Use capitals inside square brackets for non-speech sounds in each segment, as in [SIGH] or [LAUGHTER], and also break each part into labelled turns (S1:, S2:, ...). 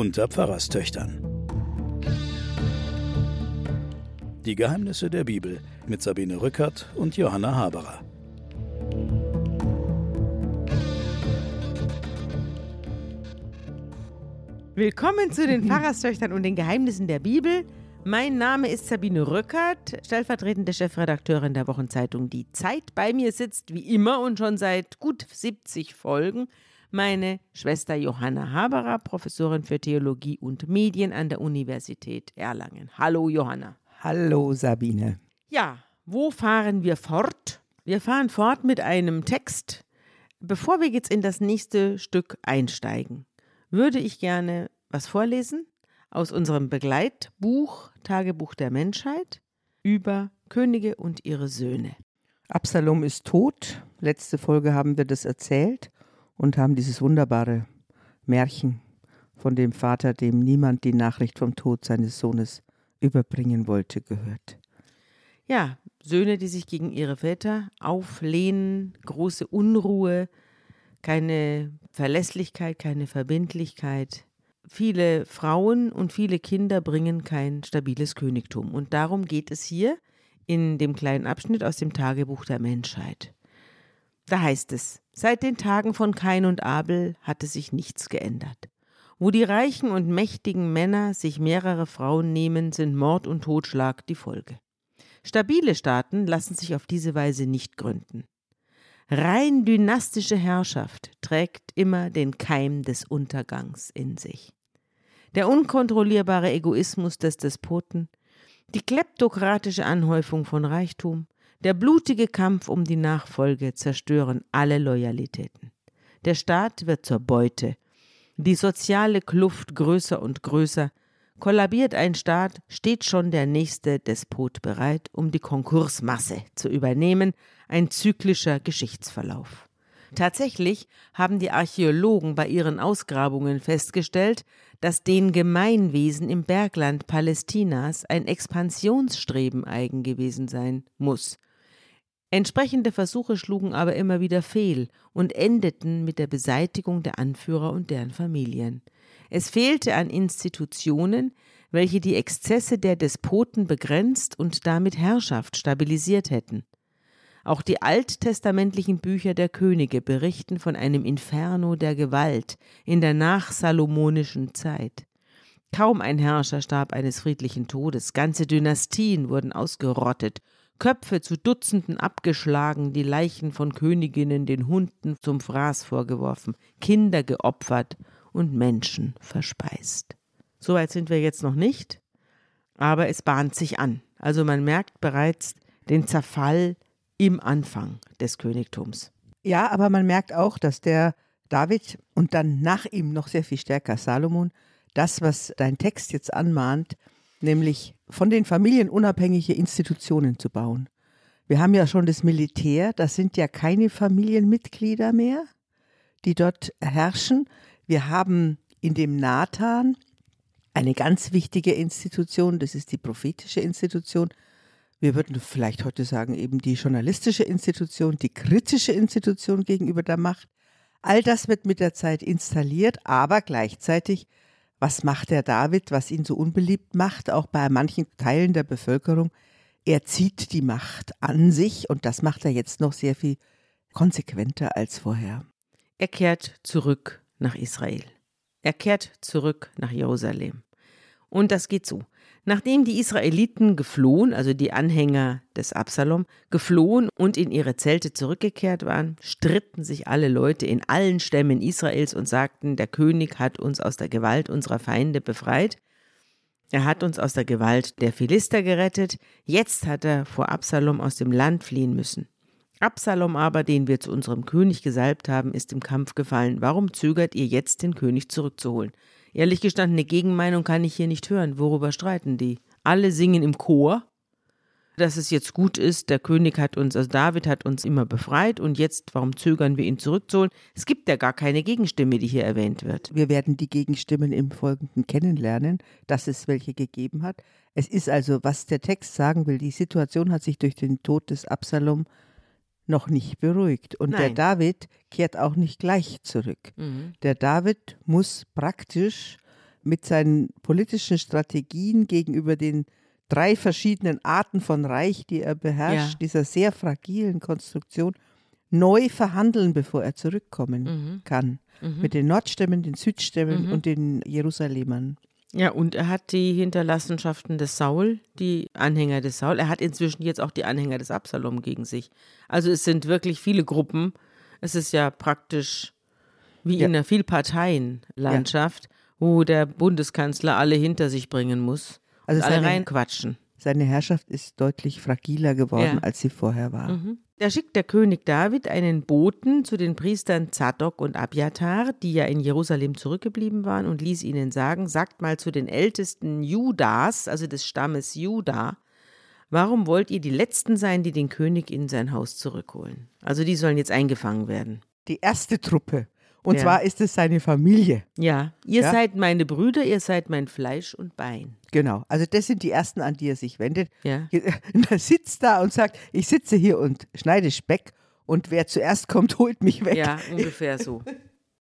S1: unter Pfarrerstöchtern. Die Geheimnisse der Bibel mit Sabine Rückert und Johanna Haberer.
S2: Willkommen zu den Pfarrerstöchtern und den Geheimnissen der Bibel. Mein Name ist Sabine Rückert, stellvertretende Chefredakteurin der Wochenzeitung Die Zeit. Bei mir sitzt wie immer und schon seit gut 70 Folgen meine Schwester Johanna Haberer, Professorin für Theologie und Medien an der Universität Erlangen. Hallo Johanna.
S3: Hallo Sabine.
S2: Ja, wo fahren wir fort? Wir fahren fort mit einem Text. Bevor wir jetzt in das nächste Stück einsteigen, würde ich gerne was vorlesen aus unserem Begleitbuch Tagebuch der Menschheit über Könige und ihre Söhne.
S3: Absalom ist tot. Letzte Folge haben wir das erzählt und haben dieses wunderbare Märchen von dem Vater, dem niemand die Nachricht vom Tod seines Sohnes überbringen wollte, gehört.
S2: Ja, Söhne, die sich gegen ihre Väter auflehnen, große Unruhe, keine Verlässlichkeit, keine Verbindlichkeit. Viele Frauen und viele Kinder bringen kein stabiles Königtum. Und darum geht es hier in dem kleinen Abschnitt aus dem Tagebuch der Menschheit. Da heißt es, seit den Tagen von Kain und Abel hatte sich nichts geändert. Wo die reichen und mächtigen Männer sich mehrere Frauen nehmen, sind Mord und Totschlag die Folge. Stabile Staaten lassen sich auf diese Weise nicht gründen. Rein dynastische Herrschaft trägt immer den Keim des Untergangs in sich. Der unkontrollierbare Egoismus des Despoten, die kleptokratische Anhäufung von Reichtum, der blutige Kampf um die Nachfolge zerstören alle Loyalitäten. Der Staat wird zur Beute, die soziale Kluft größer und größer, Kollabiert ein Staat, steht schon der nächste Despot bereit, um die Konkursmasse zu übernehmen, ein zyklischer Geschichtsverlauf. Tatsächlich haben die Archäologen bei ihren Ausgrabungen festgestellt, dass den Gemeinwesen im Bergland Palästinas ein Expansionsstreben eigen gewesen sein muss. Entsprechende Versuche schlugen aber immer wieder fehl und endeten mit der Beseitigung der Anführer und deren Familien. Es fehlte an Institutionen, welche die Exzesse der Despoten begrenzt und damit Herrschaft stabilisiert hätten. Auch die alttestamentlichen Bücher der Könige berichten von einem Inferno der Gewalt in der nachsalomonischen Zeit. Kaum ein Herrscher starb eines friedlichen Todes, ganze Dynastien wurden ausgerottet, Köpfe zu Dutzenden abgeschlagen, die Leichen von Königinnen den Hunden zum Fraß vorgeworfen, Kinder geopfert und Menschen verspeist. Soweit sind wir jetzt noch nicht, aber es bahnt sich an. Also man merkt bereits den Zerfall im Anfang des Königtums.
S3: Ja, aber man merkt auch, dass der David und dann nach ihm noch sehr viel stärker Salomon, das, was dein Text jetzt anmahnt, nämlich von den Familien unabhängige Institutionen zu bauen. Wir haben ja schon das Militär, das sind ja keine Familienmitglieder mehr, die dort herrschen. Wir haben in dem Nathan eine ganz wichtige Institution, das ist die prophetische Institution. Wir würden vielleicht heute sagen, eben die journalistische Institution, die kritische Institution gegenüber der Macht. All das wird mit der Zeit installiert, aber gleichzeitig, was macht der David, was ihn so unbeliebt macht, auch bei manchen Teilen der Bevölkerung? Er zieht die Macht an sich und das macht er jetzt noch sehr viel konsequenter als vorher.
S2: Er kehrt zurück nach Israel. Er kehrt zurück nach Jerusalem. Und das geht so. Nachdem die Israeliten geflohen, also die Anhänger des Absalom, geflohen und in ihre Zelte zurückgekehrt waren, stritten sich alle Leute in allen Stämmen Israels und sagten, der König hat uns aus der Gewalt unserer Feinde befreit. Er hat uns aus der Gewalt der Philister gerettet. Jetzt hat er vor Absalom aus dem Land fliehen müssen. Absalom aber, den wir zu unserem König gesalbt haben, ist im Kampf gefallen. Warum zögert ihr jetzt, den König zurückzuholen? Ehrlich gestanden, eine Gegenmeinung kann ich hier nicht hören. Worüber streiten die? Alle singen im Chor, dass es jetzt gut ist, der König hat uns, also David hat uns immer befreit und jetzt, warum zögern wir ihn zurückzuholen? Es gibt ja gar keine Gegenstimme, die hier erwähnt wird.
S3: Wir werden die Gegenstimmen im Folgenden kennenlernen, dass es welche gegeben hat. Es ist also, was der Text sagen will, die Situation hat sich durch den Tod des Absalom noch nicht beruhigt. Und Nein. der David kehrt auch nicht gleich zurück. Mhm. Der David muss praktisch mit seinen politischen Strategien gegenüber den drei verschiedenen Arten von Reich, die er beherrscht,
S2: Ja.
S3: dieser sehr fragilen Konstruktion, neu verhandeln, bevor er zurückkommen
S2: Mhm.
S3: kann. Mit den Nordstämmen, den Südstämmen
S2: Mhm.
S3: und den Jerusalemern.
S2: Ja, und er hat die Hinterlassenschaften des Saul, die Anhänger des Saul. Er hat inzwischen jetzt auch die Anhänger des Absalom gegen sich. Also es sind wirklich viele Gruppen. Es ist ja praktisch wie
S3: Ja.
S2: in einer Vielparteienlandschaft, wo der Bundeskanzler alle hinter sich bringen muss.
S3: Also
S2: alle
S3: seine-
S2: reinquatschen.
S3: Seine Herrschaft ist deutlich fragiler geworden,
S2: Ja.
S3: als sie vorher war.
S2: Da schickt der König David einen Boten zu den Priestern Zadok und Abiatar, die ja in Jerusalem zurückgeblieben waren, und ließ ihnen sagen: Sagt mal zu den Ältesten Judas, also des Stammes Juda, warum wollt ihr die Letzten sein, die den König in sein Haus zurückholen? Also die sollen jetzt eingefangen werden.
S3: Die erste Truppe. Und
S2: Ja.
S3: zwar ist es seine Familie.
S2: Ja, ihr
S3: Ja.
S2: seid meine Brüder, ihr seid mein Fleisch und Bein.
S3: Genau. Also das sind die ersten, an die er sich wendet.
S2: Ja. [LAUGHS]
S3: Er sitzt da und sagt, ich sitze hier und schneide Speck und wer zuerst kommt, [LAUGHS] holt mich weg.
S2: Ja, ungefähr so.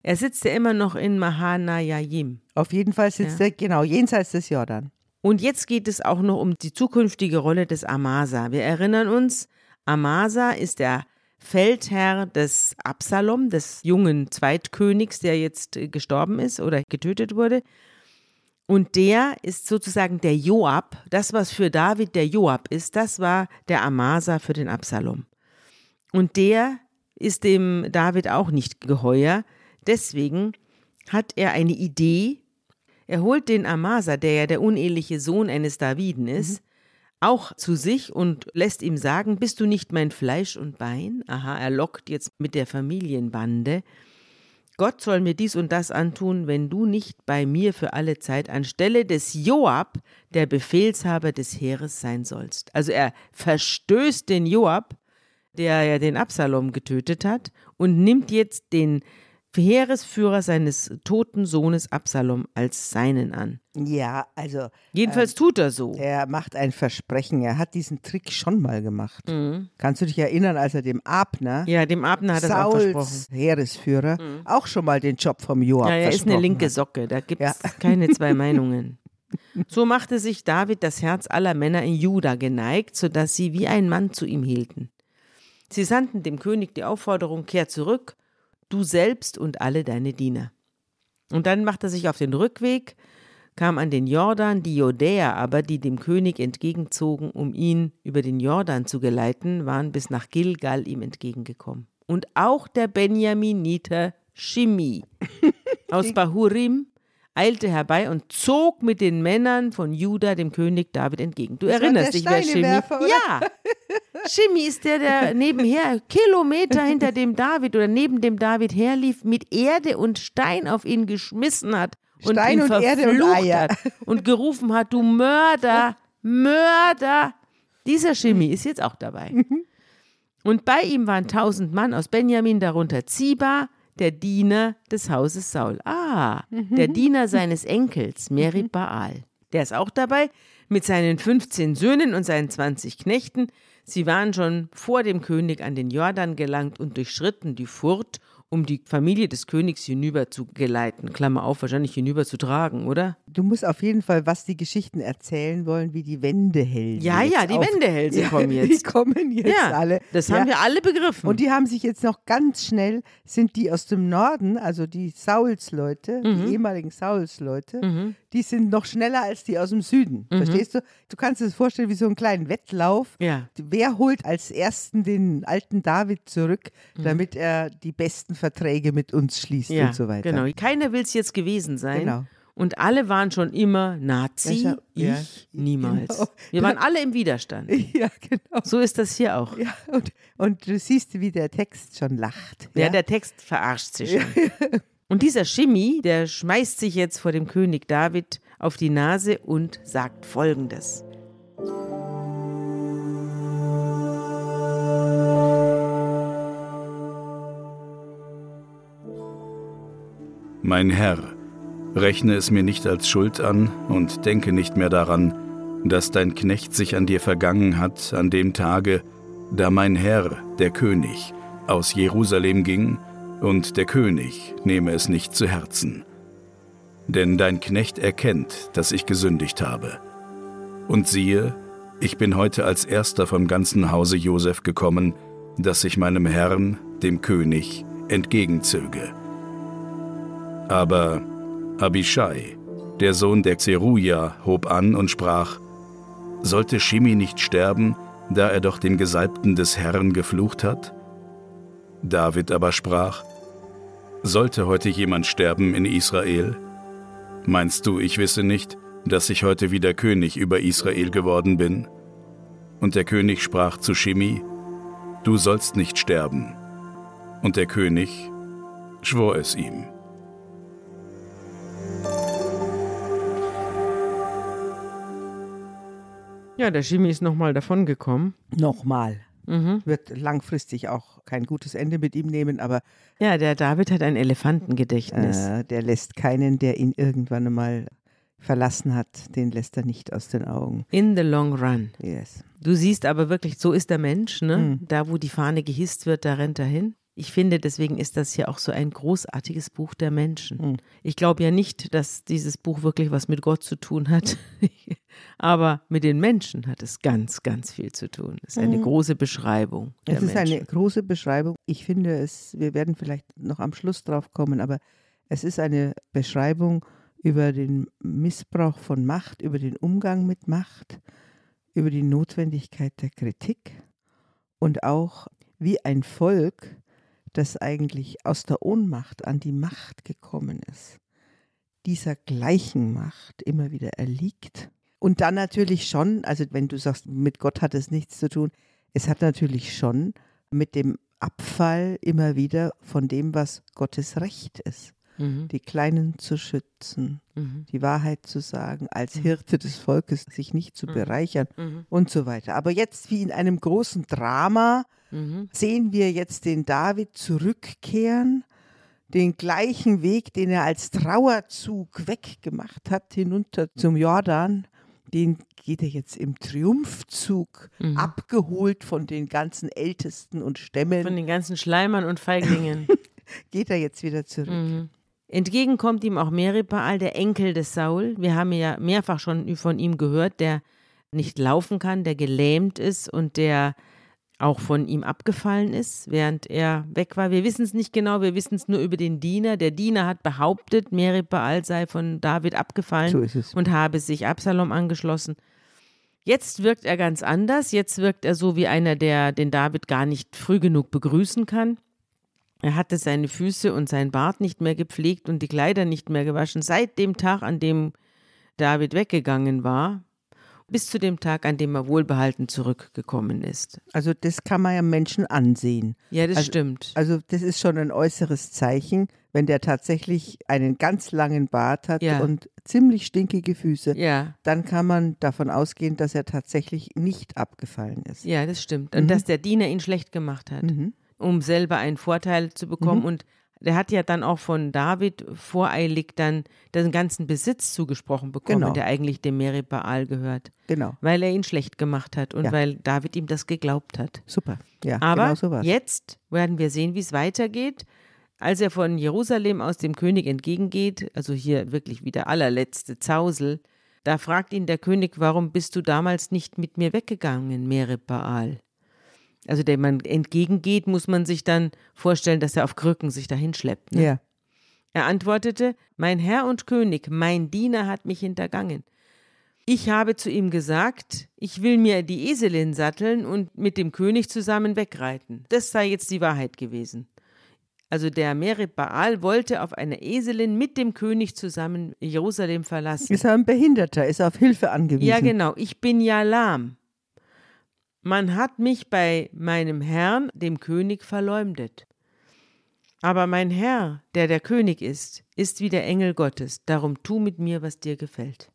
S2: Er sitzt ja immer noch in Mahanayim.
S3: Auf jeden Fall sitzt er genau jenseits des Jordan.
S2: Und jetzt geht es auch noch um die zukünftige Rolle des Amasa. Wir erinnern uns, Amasa ist der Feldherr des Absalom, des jungen Zweitkönigs, der jetzt äh, gestorben ist oder getötet wurde. Und der ist sozusagen der Joab. Das, was für David der Joab ist, das war der Amasa für den Absalom. Und der ist dem David auch nicht geheuer. Deswegen hat er eine Idee. Er holt den Amasa, der ja der uneheliche Sohn eines Daviden ist, auch zu sich und lässt ihm sagen, bist du nicht mein Fleisch und Bein? Aha, er lockt jetzt mit der Familienbande. Gott soll mir dies und das antun, wenn du nicht bei mir für alle Zeit anstelle des Joab der Befehlshaber des Heeres sein sollst. Also er verstößt den Joab, der ja den Absalom getötet hat, und nimmt jetzt den Heeresführer seines toten Sohnes Absalom als seinen an.
S3: Ja, also
S2: Jedenfalls tut er so.
S3: er macht ein Versprechen. Er hat diesen Trick schon mal gemacht.
S2: Mhm.
S3: Kannst du dich erinnern, als er dem Abner,
S2: Ja, dem Abner hat er auch versprochen.
S3: Heeresführer, auch schon mal den Job vom Joab
S2: Ja, er ist eine linke. Socke, da gibt es
S3: Ja.
S2: keine zwei [LAUGHS] Meinungen. So machte sich David das Herz aller Männer in Juda geneigt, sodass sie wie ein Mann zu ihm hielten. Sie sandten dem König die Aufforderung, kehr zurück, du selbst und alle deine Diener. Und dann machte er sich auf den Rückweg, kam an den Jordan, die Judäer aber, die dem König entgegenzogen, um ihn über den Jordan zu geleiten, waren bis nach Gilgal ihm entgegengekommen. Und auch der Benjaminiter Shimi [LAUGHS] aus Bahurim eilte herbei und zog mit den Männern von Juda dem König David entgegen. Du
S3: Das
S2: erinnerst dich, wer?
S3: Steinewerfer, oder?
S2: Ja, Shimi ist der, der [LAUGHS] nebenher Kilometer hinter dem David oder neben dem David herlief, mit Erde und Stein auf ihn geschmissen hat und
S3: Stein
S2: ihn
S3: und Erde und
S2: verflucht
S3: Eier.
S2: hat und gerufen hat, du Mörder, Mörder. Dieser Shimi ist jetzt auch dabei.
S3: Mhm.
S2: Und bei ihm waren tausend Mann aus Benjamin, darunter Ziba, der Diener des Hauses Saul. Ah, der
S3: Mhm.
S2: Diener seines Enkels, Merib Baal. Der ist auch dabei mit seinen 15 Söhnen und seinen 20 Knechten. Sie waren schon vor dem König an den Jordan gelangt und durchschritten die Furt, um die Familie des Königs hinüber zu geleiten. Klammer auf, wahrscheinlich hinüber zu tragen, oder?
S3: Du musst auf jeden Fall, was die Geschichten erzählen wollen, wie die Wendehälse.
S2: Ja, ja, die
S3: auf- Ja,
S2: kommen
S3: Die
S2: jetzt.
S3: kommen jetzt
S2: Ja,
S3: alle.
S2: das
S3: ja.
S2: haben wir alle begriffen.
S3: Und die haben sich jetzt noch ganz schnell, sind die aus dem Norden, also die Sauls-Leute,
S2: Mhm.
S3: die ehemaligen Sauls-Leute, die sind noch schneller als die aus dem Süden.
S2: Mhm.
S3: Verstehst du? Du kannst dir das vorstellen wie so einen kleinen Wettlauf.
S2: Ja.
S3: Wer holt als ersten den alten David zurück,
S2: Mhm.
S3: damit er die besten Verträge mit uns schließt und so weiter.
S2: Genau. Keiner will es jetzt gewesen sein.
S3: Genau.
S2: Und alle waren schon immer Nazi.
S3: Ja,
S2: ich
S3: ja,
S2: niemals.
S3: genau.
S2: Wir waren alle im Widerstand. [LAUGHS]
S3: Ja, genau.
S2: So ist das hier auch.
S3: Ja, und, und du siehst, wie der Text schon lacht.
S2: Ja, der Text verarscht sich schon. Und dieser Shimi, der schmeißt sich jetzt vor dem König David auf die Nase und sagt folgendes.
S1: Mein Herr, rechne es mir nicht als Schuld an und denke nicht mehr daran, dass dein Knecht sich an dir vergangen hat an dem Tage, da mein Herr, der König, aus Jerusalem ging, und der König nehme es nicht zu Herzen. denn dein Knecht erkennt, dass ich gesündigt habe. Und siehe, ich bin heute als erster vom ganzen Hause Josef gekommen, dass ich meinem Herrn, dem König, entgegenzöge. Aber Abishai, der Sohn der Zeruja, hob an und sprach, Sollte Shimi nicht sterben, da er doch dem Gesalbten des Herrn geflucht hat? David aber sprach, Sollte heute jemand sterben in Israel? Meinst du, ich wisse nicht, dass ich heute wieder König über Israel geworden bin? Und der König sprach zu Shimi, Du sollst nicht sterben. Und der König schwor es ihm.
S2: Ja, der Shimi ist nochmal davon gekommen.
S3: Nochmal.
S2: Mhm.
S3: Wird langfristig auch kein gutes Ende mit ihm nehmen, aber
S2: Ja, der David hat ein Elefantengedächtnis.
S3: äh, der lässt keinen, der ihn irgendwann einmal verlassen hat, den lässt er nicht aus den Augen.
S2: In the long run.
S3: Yes.
S2: Du siehst aber wirklich, so ist der Mensch, ne?
S3: Mhm.
S2: Da, wo die Fahne gehisst wird, da rennt er hin. Ich finde, deswegen ist das hier auch so ein großartiges Buch der Menschen.
S3: Mhm.
S2: Ich glaube ja nicht, dass dieses Buch wirklich was mit Gott zu tun hat, [LAUGHS] aber mit den Menschen hat es ganz, ganz viel zu tun. Es ist eine
S3: Mhm.
S2: große Beschreibung
S3: Es ist
S2: Menschen.
S3: eine große Beschreibung. Ich finde es, wir werden vielleicht noch am Schluss drauf kommen, aber es ist eine Beschreibung über den Missbrauch von Macht, über den Umgang mit Macht, über die Notwendigkeit der Kritik und auch wie ein Volk, das eigentlich aus der Ohnmacht an die Macht gekommen ist, dieser gleichen Macht immer wieder erliegt. Und dann natürlich schon, also wenn du sagst, mit Gott hat es nichts zu tun, es hat natürlich schon mit dem Abfall immer wieder von dem, was Gottes Recht ist.
S2: Mhm.
S3: Die Kleinen zu schützen,
S2: Mhm.
S3: die Wahrheit zu sagen, als
S2: Mhm.
S3: Hirte des Volkes sich nicht zu
S2: Mhm.
S3: bereichern
S2: Mhm.
S3: und so weiter. Aber jetzt wie in einem großen Drama sehen wir jetzt den David zurückkehren, den gleichen Weg, den er als Trauerzug weggemacht hat, hinunter zum Jordan, den geht er jetzt im Triumphzug,
S2: Mhm.
S3: abgeholt von den ganzen Ältesten und Stämmen,
S2: Von den ganzen Schleimern und Feiglingen. [LAUGHS]
S3: geht er jetzt wieder zurück.
S2: Mhm. Entgegen kommt ihm auch Meribaal, der Enkel des Saul. Wir haben ja mehrfach schon von ihm gehört, der nicht laufen kann, der gelähmt ist und der auch von ihm abgefallen ist, während er weg war. Wir wissen es nicht genau, wir wissen es nur über den Diener. Der Diener hat behauptet, Meribaal sei von David abgefallen
S3: So
S2: und habe sich Absalom angeschlossen. Jetzt wirkt er ganz anders. Jetzt wirkt er so wie einer, der den David gar nicht früh genug begrüßen kann. Er hatte seine Füße und sein Bart nicht mehr gepflegt und die Kleider nicht mehr gewaschen. Seit dem Tag, an dem David weggegangen war, bis zu dem Tag, an dem er wohlbehalten zurückgekommen ist.
S3: Also das kann man ja Menschen ansehen.
S2: Ja, das
S3: Also-
S2: stimmt.
S3: Also das ist schon ein äußeres Zeichen, wenn der tatsächlich einen ganz langen Bart hat
S2: Ja.
S3: und ziemlich stinkige Füße.
S2: ja,
S3: Dann kann man davon ausgehen, dass er tatsächlich nicht abgefallen ist.
S2: ja, das stimmt.
S3: Mhm.
S2: Und dass der Diener ihn schlecht gemacht hat.
S3: Mhm.
S2: Um selber einen Vorteil zu bekommen.
S3: Mhm.
S2: Und der hat ja dann auch von David voreilig dann den ganzen Besitz zugesprochen bekommen,
S3: Genau.
S2: der eigentlich dem Meribaal gehört,
S3: Genau.
S2: weil er ihn schlecht gemacht hat und
S3: Ja.
S2: weil David ihm das geglaubt hat.
S3: Super. Ja,
S2: Aber
S3: genau so war's.
S2: jetzt werden wir sehen, wie es weitergeht. Als er von Jerusalem aus dem König entgegengeht, also hier wirklich wie der allerletzte Zausel, da fragt ihn der König, warum bist du damals nicht mit mir weggegangen, Meribaal? Also dem man entgegengeht, muss man sich dann vorstellen, dass er auf Krücken sich dahin schleppt. Ne?
S3: Ja.
S2: Er antwortete, mein Herr und König, mein Diener hat mich hintergangen. Ich habe zu ihm gesagt, ich will mir die Eselin satteln und mit dem König zusammen wegreiten. Das sei jetzt die Wahrheit gewesen. Also der Merib Baal wollte auf einer Eselin mit dem König zusammen Jerusalem verlassen.
S3: Ist er ein Behinderter, ist auf Hilfe angewiesen.
S2: Ja, genau. Ich bin ja lahm. Man hat mich bei meinem Herrn, dem König, verleumdet. Aber mein Herr, der der König ist, ist wie der Engel Gottes. Darum tu mit mir, was dir gefällt.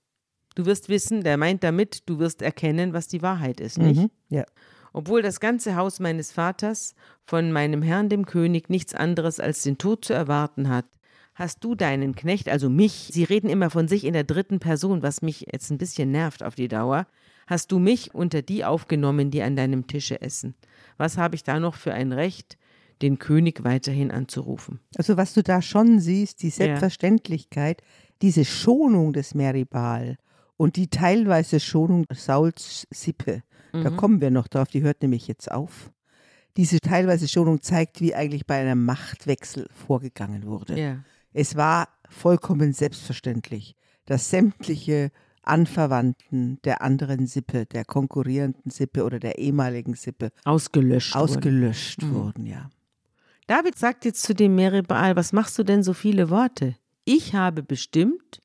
S2: Du wirst wissen, der meint damit, du wirst erkennen, was die Wahrheit ist, nicht?
S3: Mhm. Ja.
S2: Obwohl das ganze Haus meines Vaters von meinem Herrn dem König nichts anderes als den Tod zu erwarten hat, hast du deinen Knecht, also mich, sie reden immer von sich in der dritten Person, was mich jetzt ein bisschen nervt auf die Dauer, hast du mich unter die aufgenommen, die an deinem Tische essen. Was habe ich da noch für ein Recht, den König weiterhin anzurufen?
S3: Also was du da schon siehst, die
S2: Ja.
S3: Selbstverständlichkeit, diese Schonung des Meribal und die teilweise Schonung Sauls Sippe, mhm. da kommen wir noch drauf, die hört nämlich jetzt auf. Diese teilweise Schonung zeigt, wie eigentlich bei einem Machtwechsel vorgegangen wurde.
S2: Ja.
S3: Es war vollkommen selbstverständlich, dass sämtliche Anverwandten der anderen Sippe, der konkurrierenden Sippe oder der ehemaligen Sippe
S2: ausgelöscht,
S3: ausgelöscht
S2: wurden.
S3: wurden, ja.
S2: David sagt jetzt zu dem Meribal, was machst du denn so viele Worte? Ich habe bestimmt,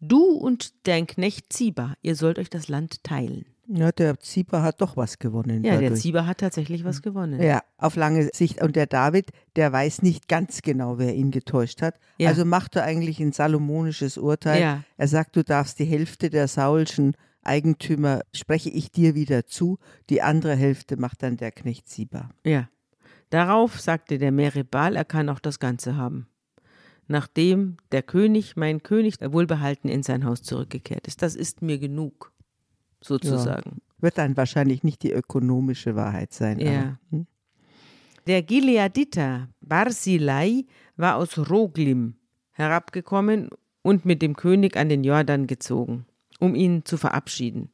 S2: du und dein Knecht Ziba, ihr sollt euch das Land teilen.
S3: Ja, der Ziba hat doch was gewonnen.
S2: Ja,
S3: dadurch.
S2: der Ziba hat tatsächlich was gewonnen.
S3: Ja, auf lange Sicht. Und der David, der weiß nicht ganz genau, wer ihn getäuscht hat.
S2: Ja.
S3: Also macht er eigentlich ein salomonisches Urteil.
S2: Ja.
S3: Er sagt, du darfst die Hälfte der Saulschen Eigentümer, spreche ich dir wieder zu. Die andere Hälfte macht dann der Knecht Ziba.
S2: Ja. Darauf sagte der Meribal, er kann auch das Ganze haben. Nachdem der König, mein König, wohlbehalten in sein Haus zurückgekehrt ist. Das ist mir genug, sozusagen.
S3: Wird dann wahrscheinlich nicht die ökonomische Wahrheit sein.
S2: Ja.
S3: Aber, hm?
S2: Der Gileaditer Barzilai war aus Roglim herabgekommen und mit dem König an den Jordan gezogen, um ihn zu verabschieden.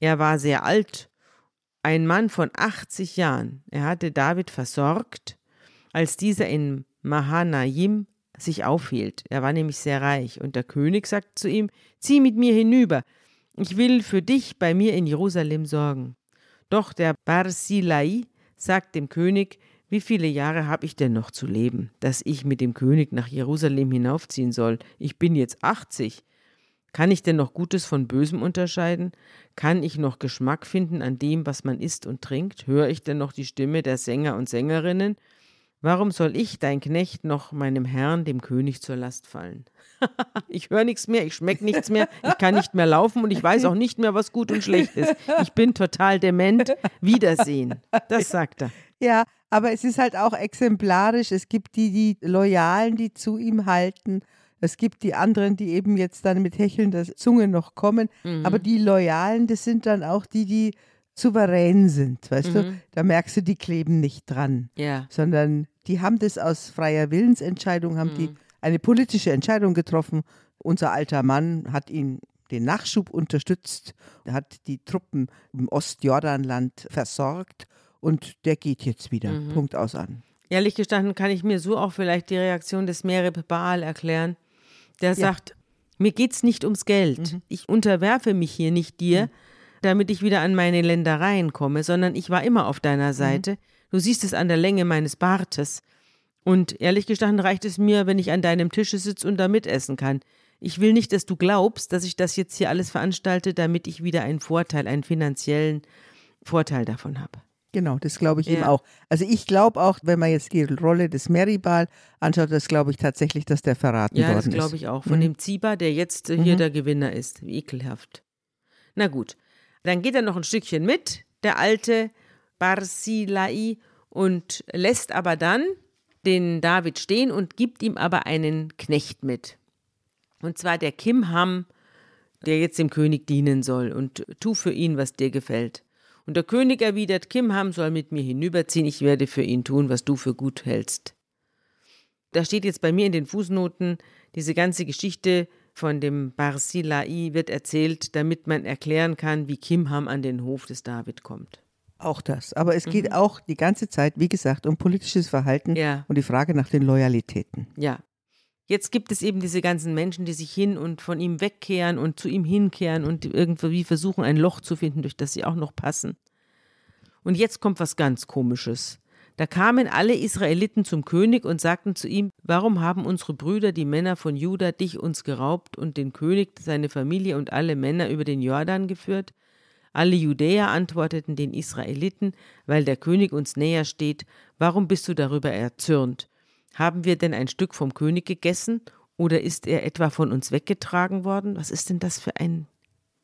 S2: Er war sehr alt, ein Mann von 80 Jahren. Er hatte David versorgt, als dieser in Mahanaim sich aufhielt. Er war nämlich sehr reich. Und der König sagt zu ihm: Zieh mit mir hinüber. Ich will für dich bei mir in Jerusalem sorgen. Doch der Barzilai sagt dem König: Wie viele Jahre habe ich denn noch zu leben, dass ich mit dem König nach Jerusalem hinaufziehen soll? Ich bin jetzt 80. Kann ich denn noch Gutes von Bösem unterscheiden? Kann ich noch Geschmack finden an dem, was man isst und trinkt? Höre ich denn noch die Stimme der Sänger und Sängerinnen? Warum soll ich, dein Knecht, noch meinem Herrn, dem König, zur Last fallen? [LAUGHS] ich höre nichts mehr, ich schmecke nichts mehr, ich kann nicht mehr laufen und ich weiß auch nicht mehr, was gut und schlecht ist. Ich bin total dement. Wiedersehen. Das sagt er.
S3: Ja, aber es ist halt auch exemplarisch. Es gibt die, die Loyalen, die zu ihm halten. Es gibt die anderen, die eben jetzt dann mit hechelnder Zunge noch kommen.
S2: Mhm.
S3: Aber die Loyalen, das sind dann auch die, die souverän sind, weißt du? Da merkst du, die kleben nicht dran,
S2: Ja.
S3: sondern die haben das aus freier Willensentscheidung, haben die eine politische Entscheidung getroffen. Unser alter Mann hat ihn den Nachschub unterstützt, hat die Truppen im Ostjordanland versorgt und der geht jetzt wieder. Punkt aus an.
S2: Ehrlich gestanden kann ich mir so auch vielleicht die Reaktion des Merib Baal erklären. Der sagt, mir geht's nicht ums Geld. Ich unterwerfe mich hier nicht dir, damit ich wieder an meine Ländereien komme, sondern ich war immer auf deiner Seite. Du siehst es an der Länge meines Bartes. Und ehrlich gestanden reicht es mir, wenn ich an deinem Tische sitze und da mitessen kann. Ich will nicht, dass du glaubst, dass ich das jetzt hier alles veranstalte, damit ich wieder einen Vorteil, einen finanziellen Vorteil davon habe.
S3: Genau, das glaube ich
S2: Ja.
S3: eben auch. Also ich glaube auch, wenn man jetzt die Rolle des Meribal anschaut, das glaube ich tatsächlich, dass der verraten
S2: Ja,
S3: worden
S2: das
S3: ist.
S2: glaube ich auch. Von dem Ziba, der jetzt äh, hier der Gewinner ist. Ekelhaft. Na gut. Dann geht er noch ein Stückchen mit, der alte Barzilai, und lässt aber dann den David stehen und gibt ihm aber einen Knecht mit. Und zwar der Kimham, der jetzt dem König dienen soll und tu für ihn, was dir gefällt. Und der König erwidert, Kimham soll mit mir hinüberziehen, ich werde für ihn tun, was du für gut hältst. Da steht jetzt bei mir in den Fußnoten, diese ganze Geschichte von dem Barzilai wird erzählt, damit man erklären kann, wie Kimham an den Hof des David kommt.
S3: Auch das. Aber es geht auch die ganze Zeit, wie gesagt, um politisches Verhalten
S2: Mhm. Ja.
S3: und die Frage nach den Loyalitäten.
S2: Ja. Jetzt gibt es eben diese ganzen Menschen, die sich hin und von ihm wegkehren und zu ihm hinkehren und irgendwie versuchen, ein Loch zu finden, durch das sie auch noch passen. Und jetzt kommt was ganz Komisches. Da kamen alle Israeliten zum König und sagten zu ihm, warum haben unsere Brüder, die Männer von Juda, dich uns geraubt und den König, seine Familie und alle Männer über den Jordan geführt? Alle Judäer antworteten den Israeliten, weil der König uns näher steht, warum bist du darüber erzürnt? Haben wir denn ein Stück vom König gegessen oder ist er etwa von uns weggetragen worden? Was ist denn das für ein.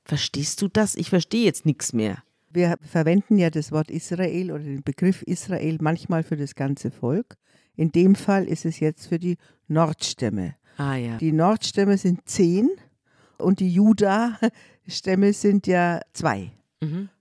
S2: Verstehst du das? Ich verstehe jetzt nichts mehr.
S3: Wir verwenden ja das Wort Israel oder den Begriff Israel manchmal für das ganze Volk. In dem Fall ist es jetzt für die Nordstämme.
S2: Ah ja.
S3: Die Nordstämme sind zehn und die Juda-Stämme sind ja zwei.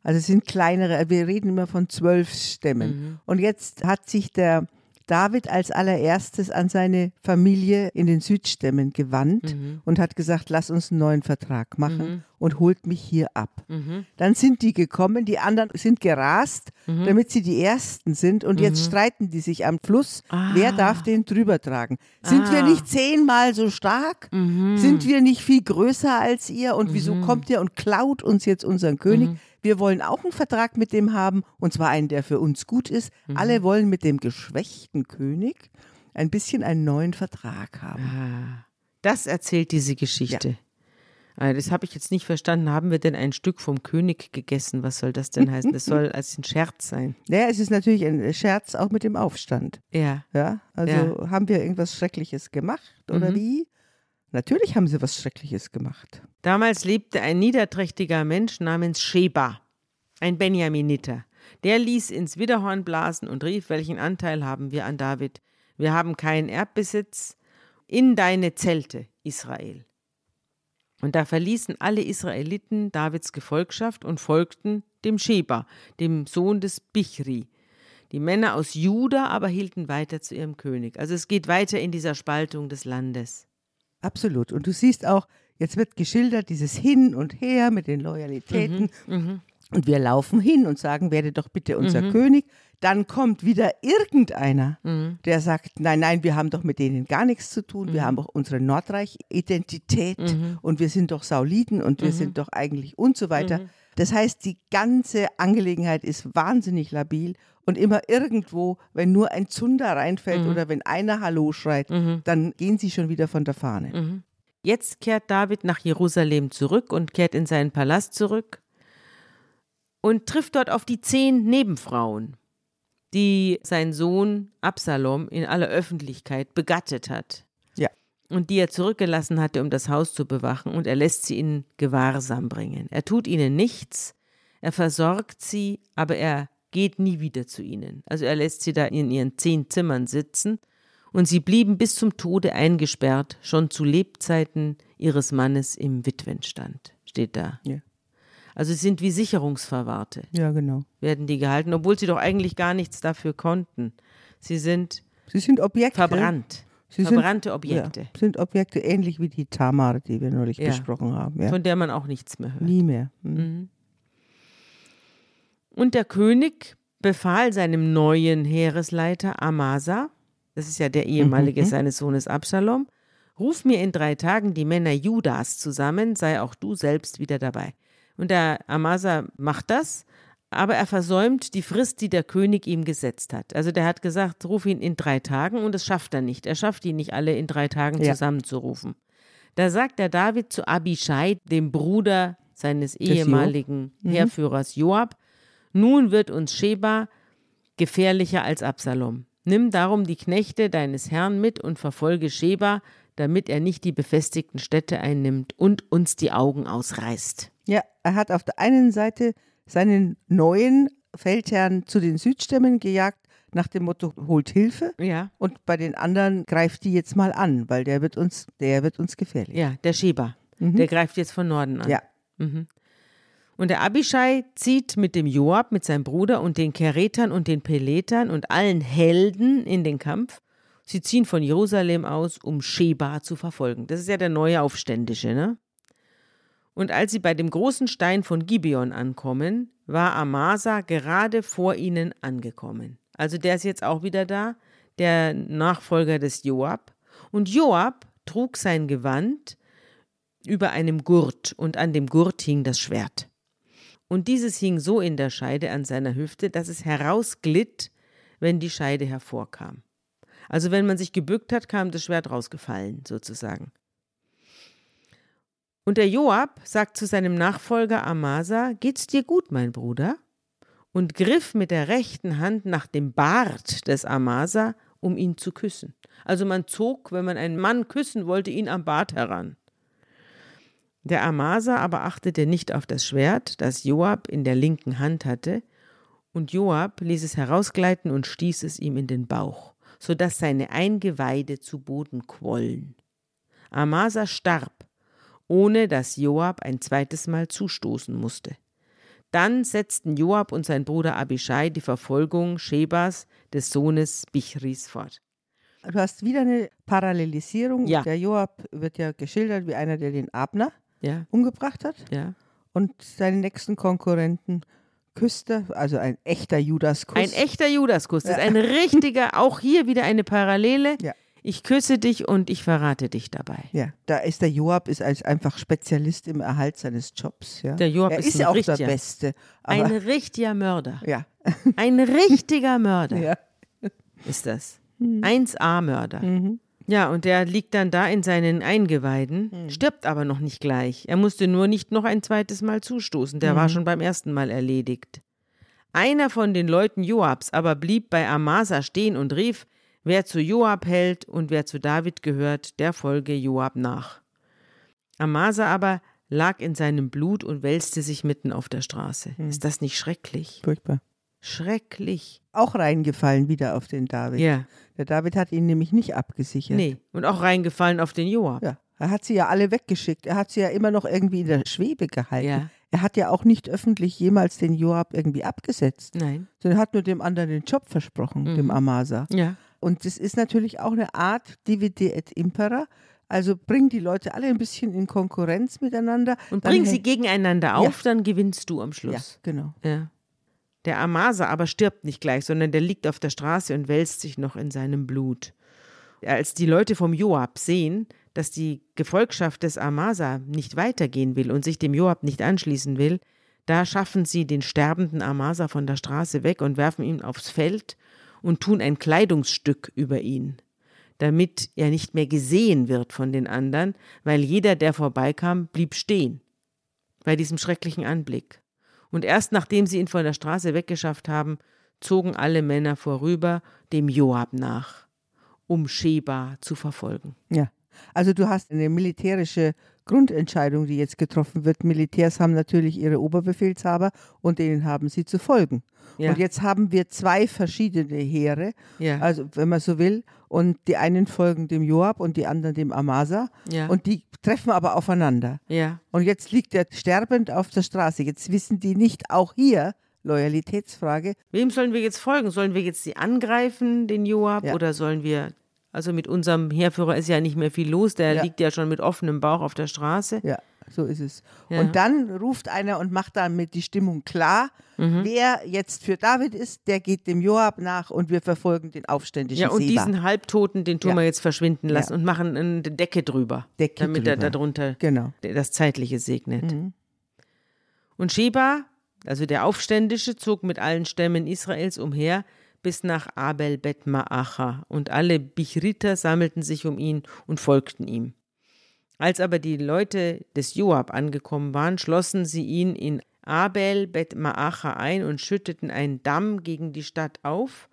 S3: Also es sind kleinere, wir reden immer von zwölf Stämmen. Und jetzt hat sich der David als allererstes an seine Familie in den Südstämmen gewandt
S2: Mhm.
S3: und hat gesagt, lass uns einen neuen Vertrag machen und holt mich hier ab.
S2: Mhm.
S3: Dann sind die gekommen, die anderen sind gerast,
S2: Mhm.
S3: damit sie die Ersten sind und jetzt streiten die sich am Fluss,
S2: Ah.
S3: wer darf den drüber tragen. Sind wir
S2: Ah.
S3: nicht zehnmal so stark?
S2: Mhm.
S3: Sind wir nicht viel größer als ihr? Und wieso kommt ihr und klaut uns jetzt unseren König? Wir wollen auch einen Vertrag mit dem haben, und zwar einen, der für uns gut ist.
S2: Mhm.
S3: Alle wollen mit dem geschwächten König ein bisschen einen neuen Vertrag haben.
S2: Ah, das erzählt diese Geschichte. Ah, Das habe ich jetzt nicht verstanden. Haben wir denn ein Stück vom König gegessen? Was soll das denn heißen? Das soll [LAUGHS] als ein Scherz sein.
S3: Naja, es ist natürlich ein Scherz auch mit dem Aufstand.
S2: Ja.
S3: Ja, also haben wir irgendwas Schreckliches gemacht oder
S2: Mhm.
S3: wie? Natürlich haben sie was Schreckliches gemacht.
S2: Damals lebte ein niederträchtiger Mensch namens Sheba, ein Benjaminiter. Der ließ ins Widderhorn blasen und rief, welchen Anteil haben wir an David? Wir haben keinen Erbbesitz in deine Zelte, Israel. Und da verließen alle Israeliten Davids Gefolgschaft und folgten dem Sheba, dem Sohn des Bichri. Die Männer aus Juda aber hielten weiter zu ihrem König. Also es geht weiter in dieser Spaltung des Landes.
S3: Absolut. Und du siehst auch, jetzt wird geschildert, dieses Hin und Her mit den Loyalitäten.
S2: Mhm,
S3: Und wir laufen hin und sagen, werde doch bitte unser König. Dann kommt wieder irgendeiner,
S2: Mhm.
S3: der sagt, nein, nein, wir haben doch mit denen gar nichts zu tun. Wir haben auch unsere Nordreich-Identität
S2: Mhm.
S3: und wir sind doch Sauliten und wir sind doch eigentlich und so weiter. Das heißt, die ganze Angelegenheit ist wahnsinnig labil und immer irgendwo, wenn nur ein Zunder reinfällt
S2: Mhm.
S3: oder wenn einer Hallo schreit, dann gehen sie schon wieder von der Fahne.
S2: Mhm. Jetzt kehrt David nach Jerusalem zurück und kehrt in seinen Palast zurück und trifft dort auf die zehn Nebenfrauen, die sein Sohn Absalom in aller Öffentlichkeit begattet hat. Und die er zurückgelassen hatte, um das Haus zu bewachen, und er lässt sie in Gewahrsam bringen. Er tut ihnen nichts, er versorgt sie, aber er geht nie wieder zu ihnen. Also er lässt sie da in ihren zehn Zimmern sitzen und sie blieben bis zum Tode eingesperrt, schon zu Lebzeiten ihres Mannes im Witwenstand, steht da.
S3: Ja.
S2: Also sie sind wie Sicherungsverwahrte,
S3: Ja, genau.
S2: werden die gehalten, obwohl sie doch eigentlich gar nichts dafür konnten. Sie sind
S3: Sie sind Objekte.
S2: verbrannt,
S3: Sie sind-
S2: verbrannte Objekte,
S3: Ja, sind Objekte ähnlich wie die Tamar, die wir neulich
S2: Ja.
S3: besprochen haben. Ja.
S2: von der man auch nichts mehr hört.
S3: Nie mehr. Mhm.
S2: Und der König befahl seinem neuen Heeresleiter Amasa, das ist ja der ehemalige seines Sohnes Absalom, ruf mir in drei Tagen die Männer Judas zusammen, sei auch du selbst wieder dabei. Und der Amasa macht das, aber er versäumt die Frist, die der König ihm gesetzt hat. Also der hat gesagt, ruf ihn in drei Tagen und das schafft er nicht. Er schafft ihn nicht alle in drei Tagen
S3: Ja.
S2: zusammenzurufen. Da sagt der David zu Abishai, dem Bruder seines ehemaligen Heerführers Joab, nun wird uns Sheba gefährlicher als Absalom. Nimm darum die Knechte deines Herrn mit und verfolge Sheba, damit er nicht die befestigten Städte einnimmt und uns die Augen ausreißt.
S3: Ja, er hat auf der einen Seite seinen neuen Feldherrn zu den Südstämmen gejagt, nach dem Motto, holt Hilfe.
S2: Ja.
S3: Und bei den anderen greift die jetzt mal an, weil der wird uns, der wird uns gefährlich.
S2: Ja, der Sheba. Der greift jetzt von Norden an.
S3: Ja.
S2: Und der Abishai zieht mit dem Joab, mit seinem Bruder und den Keretern und den Peletern und allen Helden in den Kampf. Sie ziehen von Jerusalem aus, um Sheba zu verfolgen. Das ist ja der neue Aufständische, ne? Und als sie bei dem großen Stein von Gibeon ankommen, war Amasa gerade vor ihnen angekommen. Also der ist jetzt auch wieder da, der Nachfolger des Joab. Und Joab trug sein Gewand über einem Gurt und an dem Gurt hing das Schwert. Und dieses hing so in der Scheide an seiner Hüfte, dass es herausglitt, wenn die Scheide hervorkam. Also wenn man sich gebückt hat, kam das Schwert rausgefallen, sozusagen. Und der Joab sagt zu seinem Nachfolger Amasa, Geht's dir gut, mein Bruder? Und griff mit der rechten Hand nach dem Bart des Amasa, um ihn zu küssen. Also man zog, wenn man einen Mann küssen wollte, ihn am Bart heran. Der Amasa aber achtete nicht auf das Schwert, das Joab in der linken Hand hatte, und Joab ließ es herausgleiten und stieß es ihm in den Bauch, so dass seine Eingeweide zu Boden quollen. Amasa starb, ohne dass Joab ein zweites Mal zustoßen musste. Dann setzten Joab und sein Bruder Abishai die Verfolgung Shebas, des Sohnes Bichris, fort.
S3: Du hast wieder eine Parallelisierung.
S2: Ja.
S3: Der Joab wird ja geschildert wie einer, der den Abner
S2: Ja,
S3: umgebracht hat.
S2: ja.
S3: Und seine nächsten Konkurrenten küsst er, also ein echter Judaskuss.
S2: Ein echter Judaskuss. Das ist ein richtiger, auch hier wieder eine Parallele.
S3: Ja.
S2: Ich küsse dich und ich verrate dich dabei.
S3: Ja, da ist der Joab ist als einfach Spezialist im Erhalt seines Jobs. Ja.
S2: Der Joab
S3: er
S2: ist
S3: ist
S2: ein
S3: ja auch
S2: richtiger-
S3: der Beste.
S2: Ein richtiger Mörder.
S3: ja, [LAUGHS]
S2: Ein richtiger Mörder
S3: ja.
S2: ist das.
S3: Mhm.
S2: 1A-Mörder. Ja, und der liegt dann da in seinen Eingeweiden,
S3: Mhm.
S2: stirbt aber noch nicht gleich. Er musste nur nicht noch ein zweites Mal zustoßen. Der
S3: Mhm.
S2: war schon beim ersten Mal erledigt. Einer von den Leuten Joabs aber blieb bei Amasa stehen und rief: Wer zu Joab hält und wer zu David gehört, der folge Joab nach. Amasa aber lag in seinem Blut und wälzte sich mitten auf der Straße.
S3: Mhm.
S2: Ist das nicht schrecklich?
S3: Furchtbar.
S2: Schrecklich.
S3: Auch reingefallen wieder auf den David.
S2: Ja,
S3: Der David hat ihn nämlich nicht abgesichert.
S2: nee. Und auch reingefallen auf den Joab.
S3: Ja, er hat sie ja alle weggeschickt. Er hat sie ja immer noch irgendwie in der Schwebe gehalten.
S2: Ja.
S3: Er hat ja auch nicht öffentlich jemals den Joab irgendwie abgesetzt,
S2: Nein.
S3: sondern hat nur dem anderen den Job versprochen,
S2: Mhm.
S3: dem Amasa.
S2: Ja.
S3: Und das ist natürlich auch eine Art Divide et Impera. Also bring die Leute alle ein bisschen in Konkurrenz miteinander.
S2: Und bring sie gegeneinander auf, dann gewinnst du am
S3: Ja,
S2: Schluss.
S3: genau.
S2: Ja. Der Amasa aber stirbt nicht gleich, sondern der liegt auf der Straße und wälzt sich noch in seinem Blut. Als die Leute vom Joab sehen, dass die Gefolgschaft des Amasa nicht weitergehen will und sich dem Joab nicht anschließen will, da schaffen sie den sterbenden Amasa von der Straße weg und werfen ihn aufs Feld und tun ein Kleidungsstück über ihn, damit er nicht mehr gesehen wird von den anderen, weil jeder, der vorbeikam, blieb stehen bei diesem schrecklichen Anblick. Und erst nachdem sie ihn von der Straße weggeschafft haben, zogen alle Männer vorüber dem Joab nach, um Sheba zu verfolgen.
S3: Ja. Also du hast eine militärische Grundentscheidung, die jetzt getroffen wird. Militärs haben natürlich ihre Oberbefehlshaber und denen haben sie zu folgen.
S2: Ja.
S3: Und jetzt haben wir zwei verschiedene Heere,
S2: Ja.
S3: also wenn man so will, und die einen folgen dem Joab und die anderen dem Amasa
S2: Ja.
S3: und die treffen aber aufeinander. Und jetzt liegt er sterbend auf der Straße. Jetzt wissen die nicht auch hier, Loyalitätsfrage,
S2: wem sollen wir jetzt folgen? Sollen wir jetzt sie angreifen, den Joab,
S3: Ja.
S2: oder sollen wir, also mit unserem Heerführer ist ja nicht mehr viel los, der
S3: Ja.
S2: liegt ja schon mit offenem Bauch auf der Straße.
S3: Ja, so ist es.
S2: Ja.
S3: Und dann ruft einer und macht damit die Stimmung klar.
S2: Mhm.
S3: Wer jetzt für David ist, der geht dem Joab nach und wir verfolgen den aufständischen
S2: Ja, und
S3: Seba.
S2: diesen Halbtoten, den tun
S3: Ja.
S2: wir jetzt verschwinden lassen und machen eine Decke drüber,
S3: Decke
S2: damit er
S3: drüber.
S2: darunter
S3: Genau.
S2: das Zeitliche segnet.
S3: Mhm.
S2: Und Sheba, also der Aufständische, zog mit allen Stämmen Israels umher bis nach Abel Bet Maacha, und alle Bichriter sammelten sich um ihn und folgten ihm. Als aber die Leute des Joab angekommen waren, schlossen sie ihn in Abel Bet Maacha ein und schütteten einen Damm gegen die Stadt auf,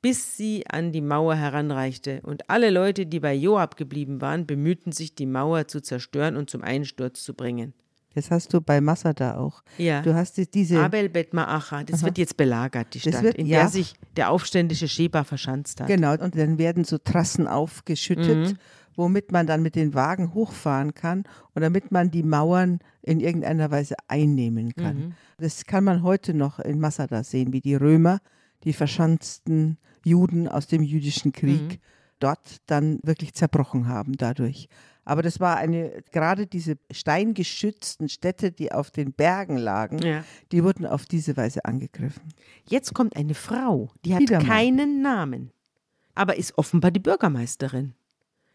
S2: bis sie an die Mauer heranreichte. Und alle Leute, die bei Joab geblieben waren, bemühten sich, die Mauer zu zerstören und zum Einsturz zu bringen.
S3: Das hast du bei Masada auch.
S2: Ja.
S3: Du hast die- diese.
S2: Abel Bet Maacha, das wird jetzt belagert, die Stadt,
S3: wird-
S2: in
S3: ja.
S2: der sich der aufständische Sheba verschanzt hat.
S3: Genau, und dann werden so Trassen aufgeschüttet,
S2: Mhm.
S3: womit man dann mit den Wagen hochfahren kann und damit man die Mauern in irgendeiner Weise einnehmen kann.
S2: Mhm.
S3: Das kann man heute noch in Masada sehen, wie die Römer, die verschanzten Juden aus dem jüdischen Krieg,
S2: Mhm.
S3: dort dann wirklich zerbrochen haben dadurch. Aber das war eine, gerade diese steingeschützten Städte, die auf den Bergen lagen,
S2: Ja.
S3: die wurden auf diese Weise angegriffen.
S2: Jetzt kommt eine Frau, die hat
S3: Wieder mal.
S2: keinen Namen, aber ist offenbar die Bürgermeisterin.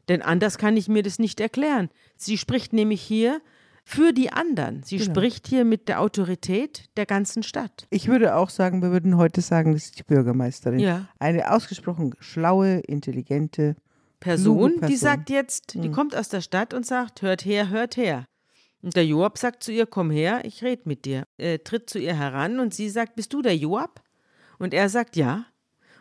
S2: Denn anders kann ich mir das nicht erklären. Sie spricht nämlich hier für die anderen. Sie
S3: Genau.
S2: spricht hier mit der Autorität der ganzen Stadt.
S3: Ich würde auch sagen, wir würden heute sagen, das ist die Bürgermeisterin.
S2: Ja.
S3: Eine ausgesprochen schlaue, intelligente.
S2: Person,
S3: Kluge
S2: die
S3: Person.
S2: sagt jetzt, die
S3: Mhm.
S2: kommt aus der Stadt und sagt, hört her, hört her. Und der Joab sagt zu ihr, komm her, ich red mit dir. Er tritt zu ihr heran und sie sagt, bist du der Joab? Und er sagt, ja.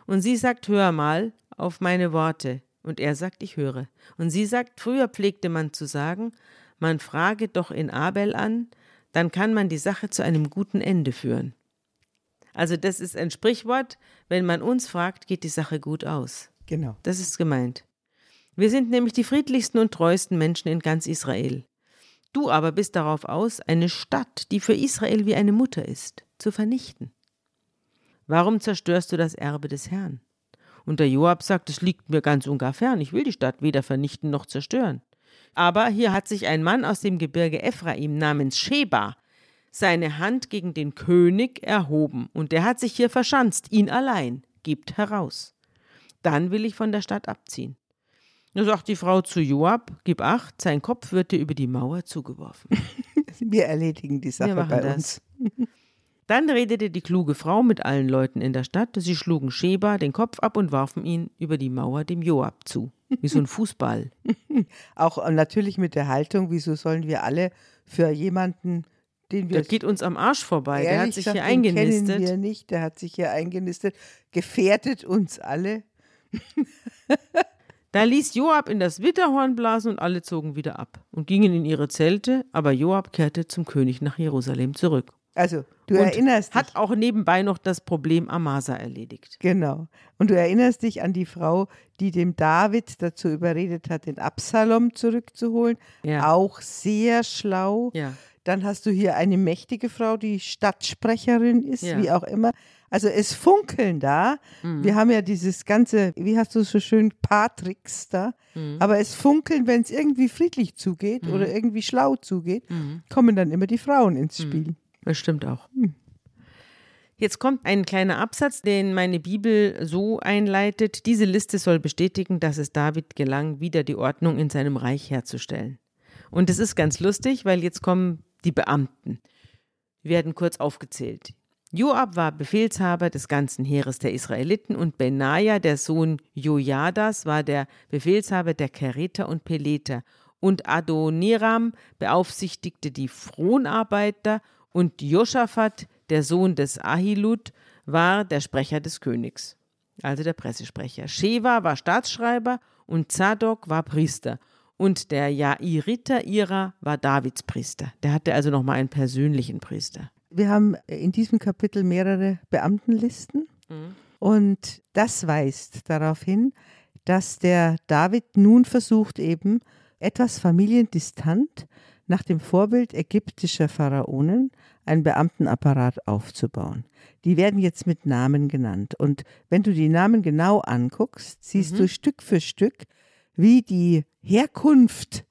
S2: Und sie sagt, hör mal auf meine Worte. Und er sagt, ich höre. Und sie sagt, früher pflegte man zu sagen, man frage doch in Abel an, dann kann man die Sache zu einem guten Ende führen. Also das ist ein Sprichwort, wenn man uns fragt, geht die Sache gut aus.
S3: Genau.
S2: Das ist gemeint. Wir sind nämlich die friedlichsten und treuesten Menschen in ganz Israel. Du aber bist darauf aus, eine Stadt, die für Israel wie eine Mutter ist, zu vernichten. Warum zerstörst du das Erbe des Herrn? Und der Joab sagt, es liegt mir ganz und gar fern, ich will die Stadt weder vernichten noch zerstören. Aber hier hat sich ein Mann aus dem Gebirge Ephraim namens Sheba seine Hand gegen den König erhoben, und der hat sich hier verschanzt, ihn allein, gibt heraus. Dann will ich von der Stadt abziehen. Da sagt die Frau zu Joab, gib acht, sein Kopf wird dir über die Mauer zugeworfen. [LAUGHS]
S3: Wir erledigen die Sache
S2: Wir machen
S3: bei
S2: das.
S3: uns. [LAUGHS]
S2: Dann redete die kluge Frau mit allen Leuten in der Stadt. Sie schlugen Sheba den Kopf ab und warfen ihn über die Mauer dem Joab zu. Wie so ein Fußball. [LAUGHS]
S3: Auch äh, natürlich mit der Haltung, wieso sollen wir alle für jemanden, den wir
S2: Der geht uns am Arsch vorbei. Der hat sich
S3: gesagt,
S2: hier
S3: den kennen
S2: eingenistet.
S3: wir nicht, der hat sich hier eingenistet, gefährdet uns alle.
S2: Da ließ Joab in das Witterhorn blasen und alle zogen wieder ab und gingen in ihre Zelte, aber Joab kehrte zum König nach Jerusalem zurück.
S3: Also, du
S2: und
S3: erinnerst dich.
S2: hat auch nebenbei noch das Problem Amasa erledigt.
S3: Genau. Und du erinnerst dich an die Frau, die dem David dazu überredet hat, den Absalom zurückzuholen.
S2: Ja.
S3: Auch sehr schlau.
S2: Ja.
S3: Dann hast du hier eine mächtige Frau, die Stadtsprecherin ist,
S2: Ja.
S3: wie auch immer. Also es funkeln da.
S2: Mhm.
S3: Wir haben ja dieses ganze, wie hast du es so schön, Patricks da.
S2: Mhm.
S3: Aber es funkeln, wenn es irgendwie friedlich zugeht oder irgendwie schlau zugeht,
S2: Mhm.
S3: kommen dann immer die Frauen ins Spiel.
S2: Das stimmt auch. Jetzt kommt ein kleiner Absatz, den meine Bibel so einleitet. Diese Liste soll bestätigen, dass es David gelang, wieder die Ordnung in seinem Reich herzustellen. Und es ist ganz lustig, weil jetzt kommen die Beamten. Die werden kurz aufgezählt. Joab war Befehlshaber des ganzen Heeres der Israeliten und Benaja, der Sohn Jojadas, war der Befehlshaber der Kereter und Peleter. Und Adoniram beaufsichtigte die Fronarbeiter und Josaphat, der Sohn des Ahilud, war der Sprecher des Königs, also der Pressesprecher. Sheva war Staatsschreiber und Zadok war Priester. Und der Jairiter Ira war Davids Priester. Der hatte also nochmal einen persönlichen Priester.
S3: Wir haben in diesem Kapitel mehrere Beamtenlisten und das weist darauf hin, dass der David nun versucht eben etwas familiendistant nach dem Vorbild ägyptischer Pharaonen einen Beamtenapparat aufzubauen. Die werden jetzt mit Namen genannt und wenn du die Namen genau anguckst, siehst du Stück für Stück, wie die Herkunft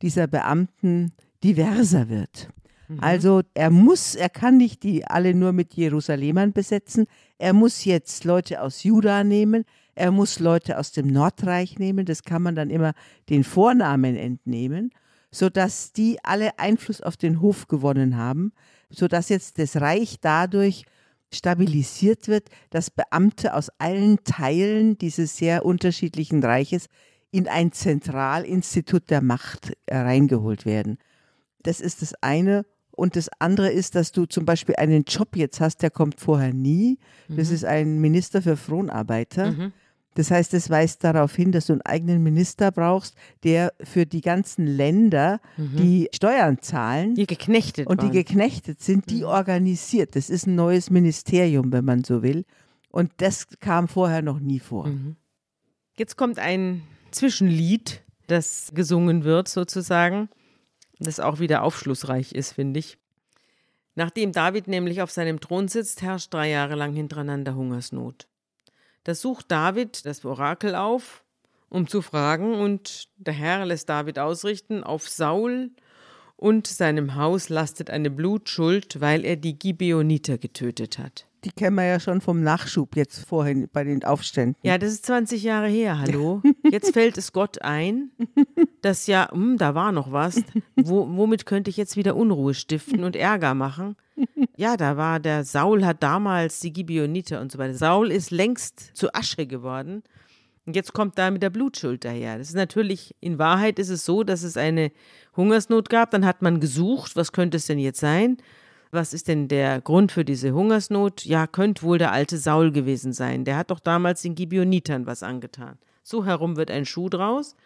S3: dieser Beamten diverser wird. Also er muss, er kann nicht die alle nur mit Jerusalemern besetzen. Er muss jetzt Leute aus Juda nehmen. Er muss Leute aus dem Nordreich nehmen. Das kann man dann immer den Vornamen entnehmen, sodass die alle Einfluss auf den Hof gewonnen haben, sodass jetzt das Reich dadurch stabilisiert wird, dass Beamte aus allen Teilen dieses sehr unterschiedlichen Reiches in ein Zentralinstitut der Macht äh, reingeholt werden. Das ist das eine. Und das andere ist, dass du zum Beispiel einen Job jetzt hast, der kommt vorher nie. Das ist ein Minister für Fronarbeiter. Das heißt, das weist darauf hin, dass du einen eigenen Minister brauchst, der für die ganzen Länder, die Steuern zahlen
S2: Die geknechtet
S3: und die
S2: waren.
S3: geknechtet sind, die organisiert. Das ist ein neues Ministerium, wenn man so will. Und das kam vorher noch nie vor.
S2: Jetzt kommt ein Zwischenlied, das gesungen wird sozusagen, das auch wieder aufschlussreich ist, finde ich. Nachdem David nämlich auf seinem Thron sitzt, herrscht drei Jahre lang hintereinander Hungersnot. Da sucht David das Orakel auf, um zu fragen, und der Herr lässt David ausrichten auf Saul und seinem Haus lastet eine Blutschuld, weil er die Gibeoniter getötet hat.
S3: Die kennen wir ja schon vom Nachschub jetzt vorhin bei den Aufständen.
S2: Ja, das ist 20 Jahre her, hallo. [LAUGHS] Jetzt fällt es Gott ein, dass ja, hm, da war noch was. Wo, womit könnte ich jetzt wieder Unruhe stiften und Ärger machen? Ja, da war der Saul hat damals die Gibeoniter und so weiter. Saul ist längst zu Asche geworden. Und jetzt kommt da mit der Blutschuld daher. Das ist natürlich, in Wahrheit ist es so, dass es eine Hungersnot gab. Dann hat man gesucht, was könnte es denn jetzt sein? Was ist denn der Grund für diese Hungersnot? Ja, könnte wohl der alte Saul gewesen sein. Der hat doch damals den Gibeonitern was angetan. So herum wird ein Schuh draus.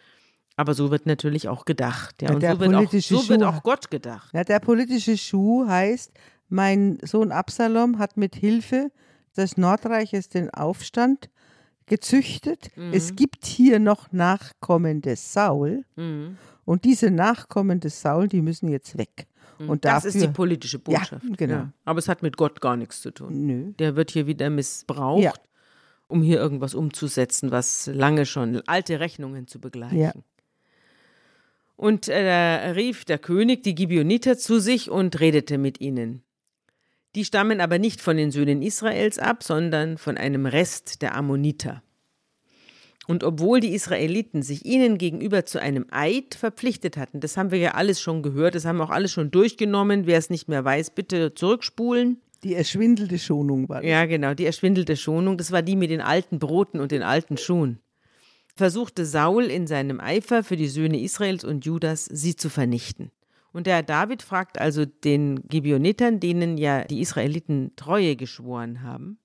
S2: Aber so wird natürlich auch gedacht. Ja,
S3: Ja,
S2: und
S3: der
S2: so, wird auch, so wird auch Gott gedacht.
S3: Ja, der politische Schuh heißt, mein Sohn Absalom hat mit Hilfe des Nordreiches den Aufstand gezüchtet.
S2: Mhm.
S3: Es gibt hier noch Nachkommen des Saul.
S2: Mhm.
S3: Und diese Nachkommen des Saul, die müssen jetzt weg. Und
S2: das
S3: dafür,
S2: ist die politische Botschaft.
S3: Ja, genau.
S2: Aber es hat mit Gott gar nichts zu tun.
S3: Nö.
S2: Der wird hier wieder missbraucht,
S3: Ja.
S2: um hier irgendwas umzusetzen, was lange schon alte Rechnungen zu begleichen.
S3: Ja.
S2: Und äh, da rief der König die Gibeoniter zu sich und redete mit ihnen. Die stammen aber nicht von den Söhnen Israels ab, sondern von einem Rest der Ammoniter. Und obwohl die Israeliten sich ihnen gegenüber zu einem Eid verpflichtet hatten, das haben wir ja alles schon gehört, das haben wir auch alles schon durchgenommen. Wer es nicht mehr weiß, bitte zurückspulen.
S3: Die erschwindelte Schonung war das.
S2: Ja, genau, die erschwindelte Schonung, das war die mit den alten Broten und den alten Schuhen. Versuchte Saul in seinem Eifer für die Söhne Israels und Judas, sie zu vernichten. Und der David fragt also den Gibeonitern, denen ja die Israeliten Treue geschworen haben,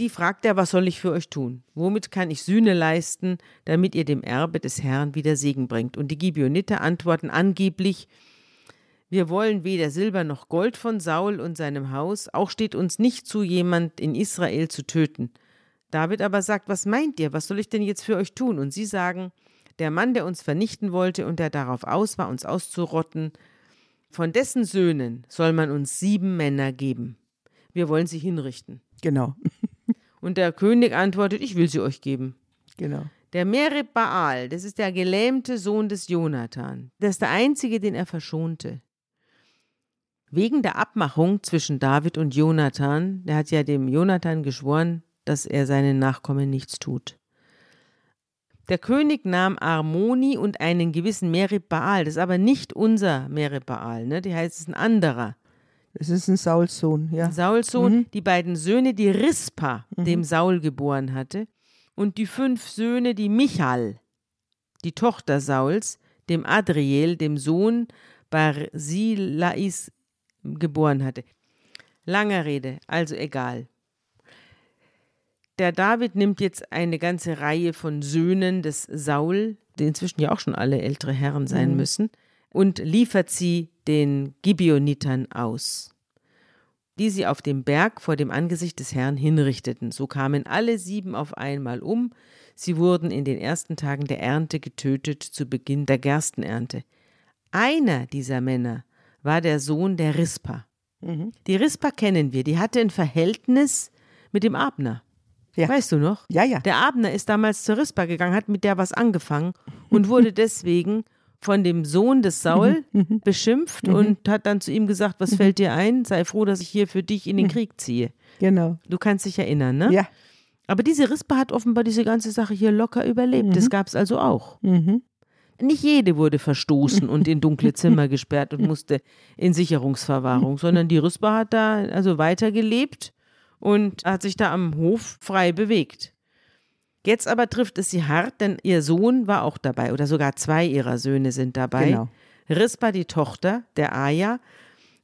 S2: die fragt er, was soll ich für euch tun? Womit kann ich Sühne leisten, damit ihr dem Erbe des Herrn wieder Segen bringt? Und die Gibeoniter antworten angeblich, wir wollen weder Silber noch Gold von Saul und seinem Haus, auch steht uns nicht zu, jemand in Israel zu töten. David aber sagt, was meint ihr, was soll ich denn jetzt für euch tun? Und sie sagen, der Mann, der uns vernichten wollte und der darauf aus war, uns auszurotten, von dessen Söhnen soll man uns sieben Männer geben. Wir wollen sie hinrichten.
S3: Genau,
S2: Und der König antwortet, ich will sie euch geben.
S3: genau.
S2: Der Merib Baal, das ist der gelähmte Sohn des Jonathan. Das ist der einzige, den er verschonte. Wegen der Abmachung zwischen David und Jonathan, der hat ja dem Jonathan geschworen, dass er seinen Nachkommen nichts tut. Der König nahm Armoni und einen gewissen Merib Baal, das ist aber nicht unser Merib Baal, ne? die heißt es ein anderer.
S3: Es ist ein Sauls Sohn, ja.
S2: Sauls Sohn, die beiden Söhne, die Rispa, dem Saul geboren hatte, und die fünf Söhne, die Michal, die Tochter Sauls, dem Adriel, dem Sohn Barzilais, geboren hatte. Lange Rede, also egal. Der David nimmt jetzt eine ganze Reihe von Söhnen des Saul, die inzwischen ja auch schon alle ältere Herren sein müssen, und liefert sie den Gibeonitern aus, die sie auf dem Berg vor dem Angesicht des Herrn hinrichteten. So kamen alle sieben auf einmal um. Sie wurden in den ersten Tagen der Ernte getötet zu Beginn der Gerstenernte. Einer dieser Männer war der Sohn der Rispa. Die Rispa kennen wir, die hatte ein Verhältnis mit dem Abner.
S3: Ja.
S2: Weißt du noch?
S3: Ja, ja.
S2: Der Abner ist damals zur Rispa gegangen, hat mit der was angefangen und wurde [LAUGHS] deswegen von dem Sohn des Saul
S3: Mhm.
S2: beschimpft und hat dann zu ihm gesagt, was fällt dir ein? Sei froh, dass ich hier für dich in den Krieg ziehe.
S3: Genau.
S2: Du kannst dich erinnern, ne?
S3: Ja.
S2: Aber diese Rispa hat offenbar diese ganze Sache hier locker überlebt. Das gab es also auch.
S3: Mhm.
S2: Nicht jede wurde verstoßen und in dunkle Zimmer [LAUGHS] gesperrt und musste in Sicherungsverwahrung, sondern die Rispa hat da also weitergelebt und hat sich da am Hof frei bewegt. Jetzt aber trifft es sie hart, denn ihr Sohn war auch dabei oder sogar zwei ihrer Söhne sind dabei.
S3: Genau.
S2: Rispa, die Tochter der Aja,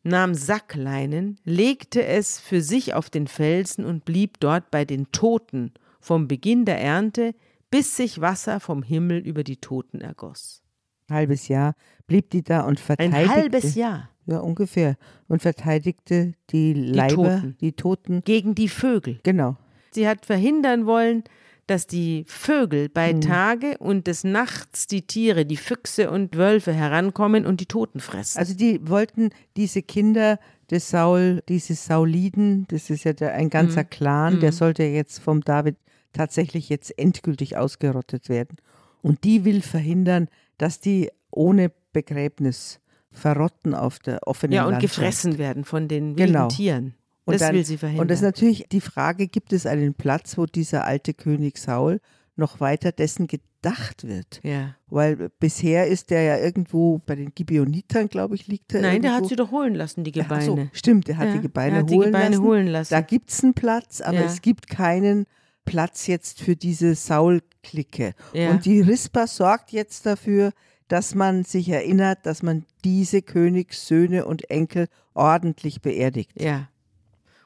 S2: nahm Sackleinen, legte es für sich auf den Felsen und blieb dort bei den Toten vom Beginn der Ernte, bis sich Wasser vom Himmel über die Toten ergoss.
S3: Halbes Jahr blieb die da und
S2: Ein
S3: verteidigte.
S2: halbes Jahr
S3: Ja, ungefähr. Und verteidigte die Leiber,
S2: Toten.
S3: die Toten.
S2: gegen die Vögel.
S3: Genau.
S2: Sie hat verhindern wollen, dass die Vögel bei Tage und des Nachts die Tiere, die Füchse und Wölfe herankommen und die Toten fressen.
S3: Also die wollten diese Kinder des Saul, diese Sauliden, das ist ja der, ein ganzer
S2: Mhm.
S3: Clan, der sollte jetzt vom David tatsächlich jetzt endgültig ausgerottet werden. Und die will verhindern, dass die ohne Begräbnis verrotten auf der offenen
S2: ja, und
S3: Landschaft.
S2: gefressen werden von den wilden
S3: Genau.
S2: Tieren.
S3: Und
S2: das
S3: dann-
S2: will sie verhindern.
S3: Und das ist natürlich die Frage, gibt es einen Platz, wo dieser alte König Saul noch weiter dessen gedacht wird?
S2: ja.
S3: Weil bisher ist der ja irgendwo bei den Gibeonitern, glaube ich, liegt er
S2: Nein, der
S3: irgendwo.
S2: hat sie doch holen lassen, die
S3: Ach
S2: Gebeine.
S3: so, stimmt, der hat
S2: Ja,
S3: die Gebeine,
S2: er hat die
S3: holen,
S2: Gebeine
S3: lassen.
S2: holen lassen.
S3: Da gibt es einen Platz, aber
S2: Ja.
S3: es gibt keinen Platz jetzt für diese Saul-Clique.
S2: Ja.
S3: Und die Rispa sorgt jetzt dafür, dass man sich erinnert, dass man diese Königssöhne und Enkel ordentlich beerdigt.
S2: Ja.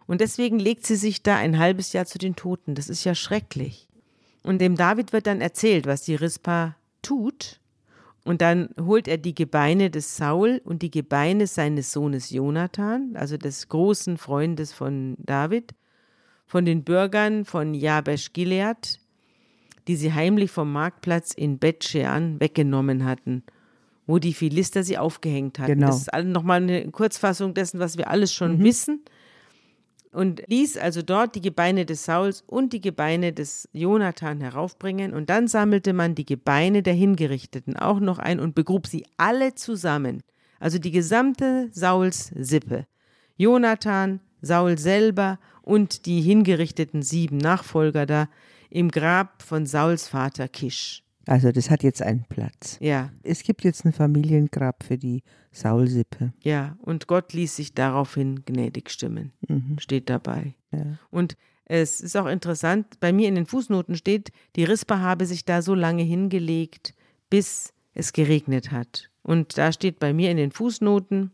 S2: Und deswegen legt sie sich da ein halbes Jahr zu den Toten. Das ist ja schrecklich. Und dem David wird dann erzählt, was die Rispa tut. Und dann holt er die Gebeine des Saul und die Gebeine seines Sohnes Jonathan, also des großen Freundes von David, von den Bürgern von Jabesh Gilead, die sie heimlich vom Marktplatz in Bethshean weggenommen hatten, wo die Philister sie aufgehängt hatten.
S3: Genau.
S2: Das ist nochmal eine Kurzfassung dessen, was wir alles schon
S3: Mhm.
S2: wissen. Und ließ also dort die Gebeine des Sauls und die Gebeine des Jonathan heraufbringen. Und dann sammelte man die Gebeine der Hingerichteten auch noch ein und begrub sie alle zusammen. Also die gesamte Sauls Sippe. Jonathan, Saul selber und die hingerichteten sieben Nachfolger da im Grab von Sauls Vater Kisch.
S3: Also das hat jetzt einen Platz.
S2: Ja,
S3: Es gibt jetzt ein Familiengrab für die Saulsippe.
S2: ja. Und Gott ließ sich daraufhin gnädig stimmen.
S3: Mhm.
S2: Steht dabei.
S3: Ja.
S2: Und es ist auch interessant, bei mir in den Fußnoten steht, die Rispa habe sich da so lange hingelegt, bis es geregnet hat. Und da steht bei mir in den Fußnoten,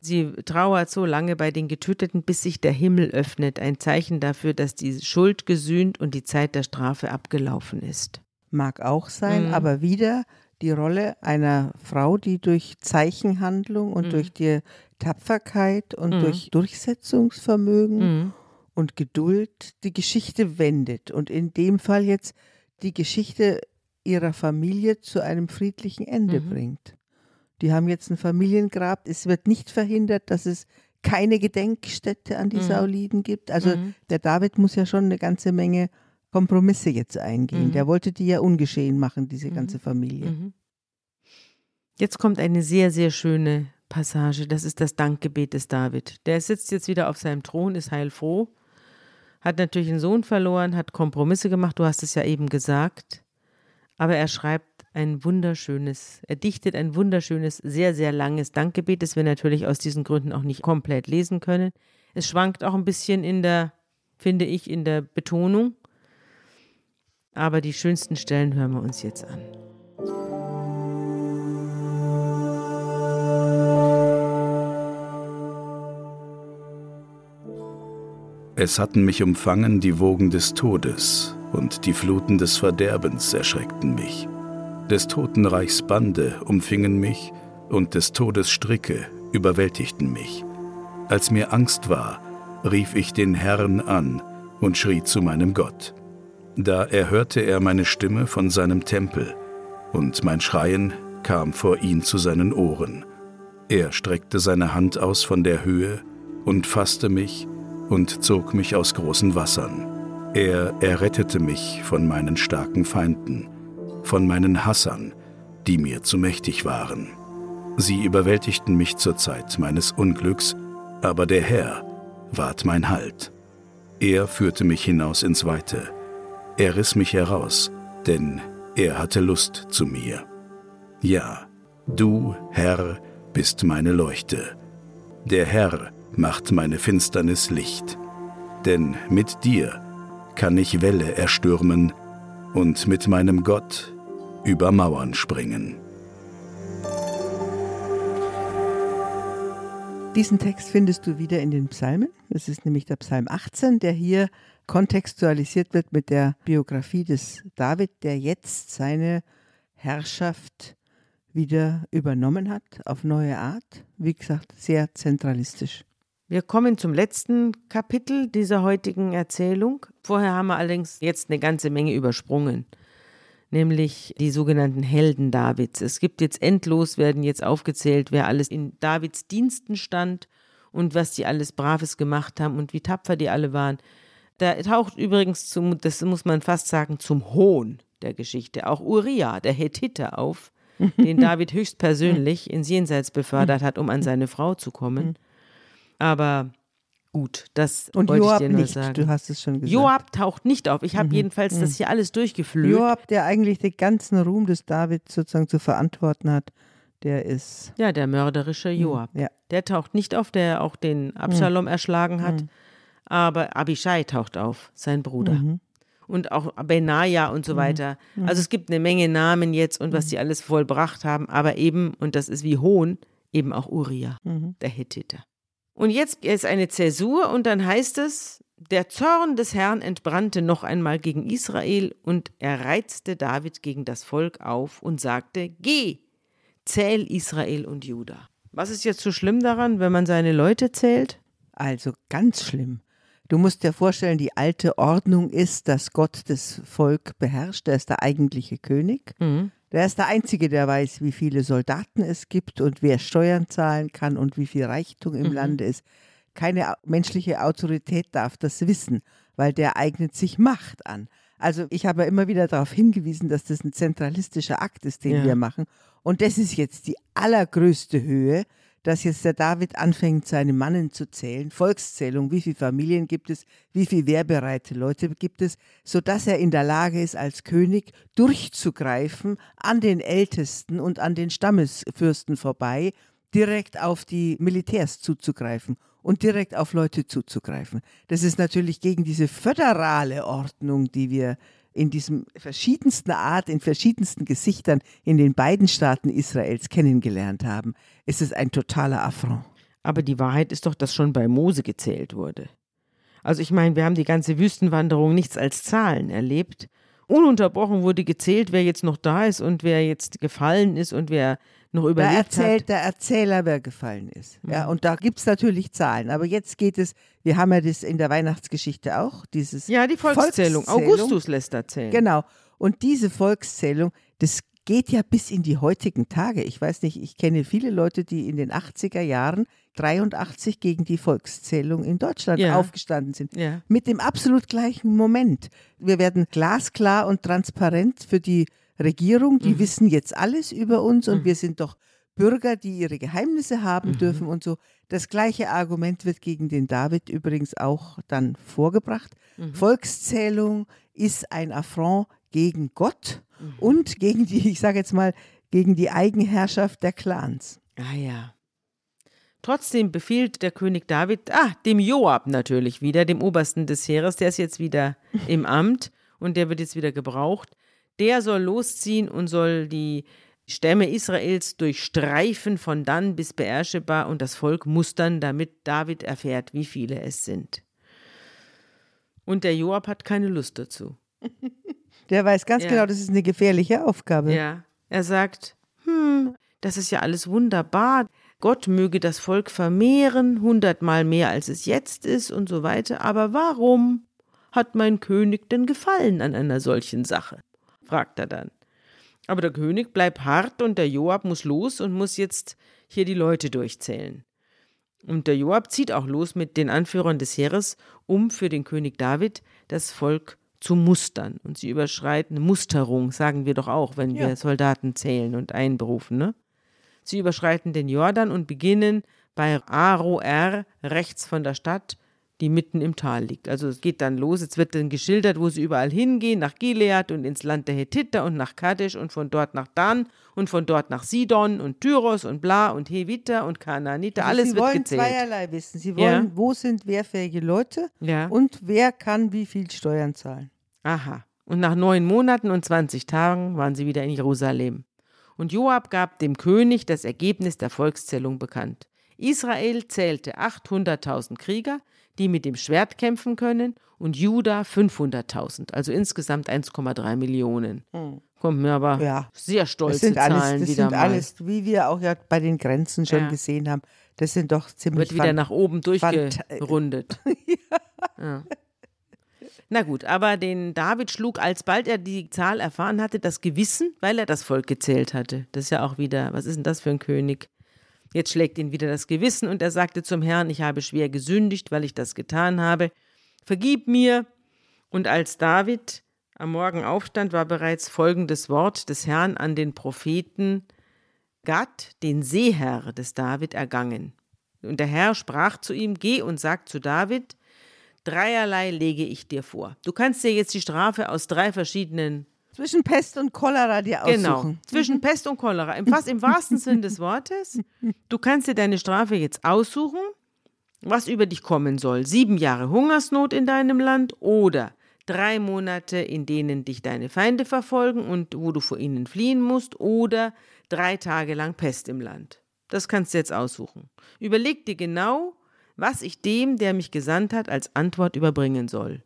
S2: sie trauert so lange bei den Getöteten, bis sich der Himmel öffnet, ein Zeichen dafür, dass die Schuld gesühnt und die Zeit der Strafe abgelaufen ist.
S3: Mag auch sein,
S2: Mhm.
S3: aber wieder die Rolle einer Frau, die durch Zeichenhandlung und
S2: Mhm.
S3: durch die Tapferkeit und
S2: Mhm.
S3: durch Durchsetzungsvermögen
S2: Mhm.
S3: und Geduld die Geschichte wendet und in dem Fall jetzt die Geschichte ihrer Familie zu einem friedlichen Ende
S2: Mhm.
S3: bringt. Die haben jetzt ein Familiengrab. Es wird nicht verhindert, dass es keine Gedenkstätte an die
S2: Mhm.
S3: Sauliden gibt. Also der David muss ja schon eine ganze Menge Kompromisse jetzt eingehen.
S2: Mhm.
S3: Der wollte die ja ungeschehen machen, diese ganze Familie.
S2: Mhm. Jetzt kommt eine sehr, sehr schöne Passage. Das ist das Dankgebet des David. Der sitzt jetzt wieder auf seinem Thron, ist heilfroh, hat natürlich einen Sohn verloren, hat Kompromisse gemacht, du hast es ja eben gesagt. Aber er schreibt ein wunderschönes, er dichtet ein wunderschönes, sehr, sehr langes Dankgebet, das wir natürlich aus diesen Gründen auch nicht komplett lesen können. Es schwankt auch ein bisschen in der, finde ich, in der Betonung. Aber die schönsten Stellen hören wir uns jetzt an.
S1: Es hatten mich umfangen die Wogen des Todes, und die Fluten des Verderbens erschreckten mich. Des Totenreichs Bande umfingen mich, und des Todes Stricke überwältigten mich. Als mir Angst war, rief ich den Herrn an und schrie zu meinem Gott. Da erhörte er meine Stimme von seinem Tempel, und mein Schreien kam vor ihn zu seinen Ohren. Er streckte seine Hand aus von der Höhe und fasste mich und zog mich aus großen Wassern. Er errettete mich von meinen starken Feinden, von meinen Hassern, die mir zu mächtig waren. Sie überwältigten mich zur Zeit meines Unglücks, aber der Herr ward mein Halt. Er führte mich hinaus ins Weite. Er riss mich heraus, denn er hatte Lust zu mir. Ja, du, Herr, bist meine Leuchte. Der Herr macht meine Finsternis Licht. Denn mit dir kann ich Welle erstürmen und mit meinem Gott über Mauern springen.
S3: Diesen Text findest du wieder in den Psalmen. Das ist nämlich der Psalm 18, der hier kontextualisiert wird mit der Biografie des David, der jetzt seine Herrschaft wieder übernommen hat, auf neue Art. Wie gesagt, sehr zentralistisch.
S2: Wir kommen zum letzten Kapitel dieser heutigen Erzählung. Vorher haben wir allerdings jetzt eine ganze Menge übersprungen, nämlich die sogenannten Helden Davids. Es gibt jetzt endlos, werden jetzt aufgezählt, wer alles in Davids Diensten stand und was die alles Braves gemacht haben und wie tapfer die alle waren. Da taucht übrigens, zum, das muss man fast sagen, zum Hohn der Geschichte auch Uriah, der Hethiter, auf, den David höchstpersönlich ins Jenseits befördert hat, um an seine Frau zu kommen. Aber gut, das
S3: Und
S2: wollte ich
S3: Joab
S2: dir nur
S3: nicht,
S2: sagen.
S3: du hast es schon gesagt.
S2: Joab taucht nicht auf. Ich habe jedenfalls das hier alles durchgeflöht.
S3: Joab, der eigentlich den ganzen Ruhm des David sozusagen zu verantworten hat, der ist.
S2: Ja, der mörderische Joab.
S3: Ja.
S2: Der taucht nicht auf, der auch den Absalom erschlagen hat. Aber Abishai taucht auf, sein Bruder.
S3: Mhm.
S2: Und auch Benaja und so weiter. Also es gibt eine Menge Namen jetzt und was die alles vollbracht haben. Aber eben, und das ist wie Hohn, eben auch Uriah, der Hethiter. Und jetzt ist eine Zäsur und dann heißt es, der Zorn des Herrn entbrannte noch einmal gegen Israel und er reizte David gegen das Volk auf und sagte, geh, zähl Israel und Juda. Was ist jetzt so schlimm daran, wenn man seine Leute zählt?
S3: Also ganz schlimm. Du musst dir vorstellen, die alte Ordnung ist, dass Gott das Volk beherrscht. Er ist der eigentliche König.
S2: Mhm.
S3: Der ist der Einzige, der weiß, wie viele Soldaten es gibt und wer Steuern zahlen kann und wie viel Reichtum im
S2: Mhm.
S3: Lande ist. Keine menschliche Autorität darf das wissen, weil der eignet sich Macht an. Also ich habe immer wieder darauf hingewiesen, dass das ein zentralistischer Akt ist, den
S2: Ja.
S3: wir machen. Und das ist jetzt die allergrößte Höhe, dass jetzt der David anfängt, seine Mannen zu zählen, Volkszählung, wie viele Familien gibt es, wie viele wehrbereite Leute gibt es, sodass er in der Lage ist, als König durchzugreifen an den Ältesten und an den Stammesfürsten vorbei, direkt auf die Militärs zuzugreifen und direkt auf Leute zuzugreifen. Das ist natürlich gegen diese föderale Ordnung, die wir in diesem verschiedensten Art, in verschiedensten Gesichtern in den beiden Staaten Israels kennengelernt haben. Es ist ein totaler Affront.
S2: Aber die Wahrheit ist doch, dass schon bei Mose gezählt wurde. Also ich meine, wir haben die ganze Wüstenwanderung nichts als Zahlen erlebt. Ununterbrochen wurde gezählt, wer jetzt noch da ist und wer jetzt gefallen ist und wer noch
S3: Da
S2: überlebt
S3: erzählt
S2: hat.
S3: der Erzähler, wer gefallen ist. Ja,
S2: Mhm.
S3: und da gibt es natürlich Zahlen. Aber jetzt geht es, wir haben ja das in der Weihnachtsgeschichte auch, dieses
S2: Ja, die Volkszählung.
S3: Volkszählung.
S2: Augustus lässt da zählen.
S3: Genau. Und diese Volkszählung, das geht ja bis in die heutigen Tage. Ich weiß nicht, ich kenne viele Leute, die in den 80er Jahren 83 gegen die Volkszählung in Deutschland
S2: Ja.
S3: aufgestanden sind.
S2: Ja.
S3: Mit dem absolut gleichen Moment. Wir werden glasklar und transparent für die Regierung. Die wissen jetzt alles über uns und wir sind doch Bürger, die ihre Geheimnisse haben dürfen und so. Das gleiche Argument wird gegen den David übrigens auch dann vorgebracht. Volkszählung ist ein Affront gegen Gott und gegen die, ich sage jetzt mal, gegen die Eigenherrschaft der Clans.
S2: Ah ja. Trotzdem befiehlt der König David, ah, dem Joab natürlich wieder, dem Obersten des Heeres, der ist jetzt wieder im Amt und der wird jetzt wieder gebraucht. Der soll losziehen und soll die Stämme Israels durchstreifen von dann bis Beersheba und das Volk mustern, damit David erfährt, wie viele es sind. Und der Joab hat keine Lust dazu. [LAUGHS]
S3: Der weiß ganz
S2: Ja.
S3: genau, das ist eine gefährliche Aufgabe.
S2: Ja, er sagt, hm, das ist ja alles wunderbar. Gott möge das Volk vermehren, hundertmal mehr als es jetzt ist und so weiter. Aber warum hat mein König denn Gefallen an einer solchen Sache? Fragt er dann. Aber der König bleibt hart und der Joab muss los und muss jetzt hier die Leute durchzählen. Und der Joab zieht auch los mit den Anführern des Heeres, um für den König David das Volk zu mustern. Und sie überschreiten Musterung, sagen wir doch auch, wenn
S3: Ja.
S2: wir Soldaten zählen und einberufen. Ne? Sie überschreiten den Jordan und beginnen bei Aroer rechts von der Stadt, die mitten im Tal liegt. Also es geht dann los, jetzt wird dann geschildert, wo sie überall hingehen, nach Gilead und ins Land der Hethiter und nach Kadesh und von dort nach Dan und von dort nach Sidon und Tyros und Bla und Heviter und Kanaaniter,
S3: Also
S2: alles
S3: Sie
S2: wird
S3: wollen
S2: gezählt.
S3: zweierlei wissen. Sie
S2: Ja.
S3: wollen, wo sind wehrfähige Leute
S2: Ja.
S3: und wer kann wie viel Steuern zahlen.
S2: Aha. Und nach neun Monaten und 20 Tagen waren sie wieder in Jerusalem. Und Joab gab dem König das Ergebnis der Volkszählung bekannt. Israel zählte 800.000 Krieger, die mit dem Schwert kämpfen können, und Juda 500.000, also insgesamt 1,3 Millionen. Kommt mir aber
S3: Ja.
S2: sehr
S3: Das
S2: stolze
S3: sind alles,
S2: Zahlen
S3: das
S2: wieder
S3: sind
S2: mal.
S3: alles, wie wir auch ja bei den Grenzen schon
S2: Ja.
S3: gesehen haben, das sind doch ziemlich
S2: Wird wieder nach oben durchgerundet. [LAUGHS] ja. Na gut, aber den David schlug, alsbald er die Zahl erfahren hatte, das Gewissen, weil er das Volk gezählt hatte. Das ist ja auch wieder, was ist denn das für ein König? Jetzt schlägt ihn wieder das Gewissen und er sagte zum Herrn, ich habe schwer gesündigt, weil ich das getan habe. Vergib mir. Und als David am Morgen aufstand, war bereits folgendes Wort des Herrn an den Propheten Gad, den Seeherr des David, ergangen. Und der Herr sprach zu ihm, geh und sag zu David, dreierlei lege ich dir vor. Du kannst dir jetzt die Strafe aus drei verschiedenen
S3: Zwischen Pest und Cholera dir
S2: Genau.
S3: aussuchen.
S2: Zwischen Pest und Cholera. Im, fast im wahrsten Sinn des Wortes. [LAUGHS] Du kannst dir deine Strafe jetzt aussuchen, was über dich kommen soll. Sieben Jahre Hungersnot in deinem Land oder drei Monate, in denen dich deine Feinde verfolgen und wo du vor ihnen fliehen musst oder drei Tage lang Pest im Land. Das kannst du jetzt aussuchen. Überleg dir genau, was ich dem, der mich gesandt hat, als Antwort überbringen soll.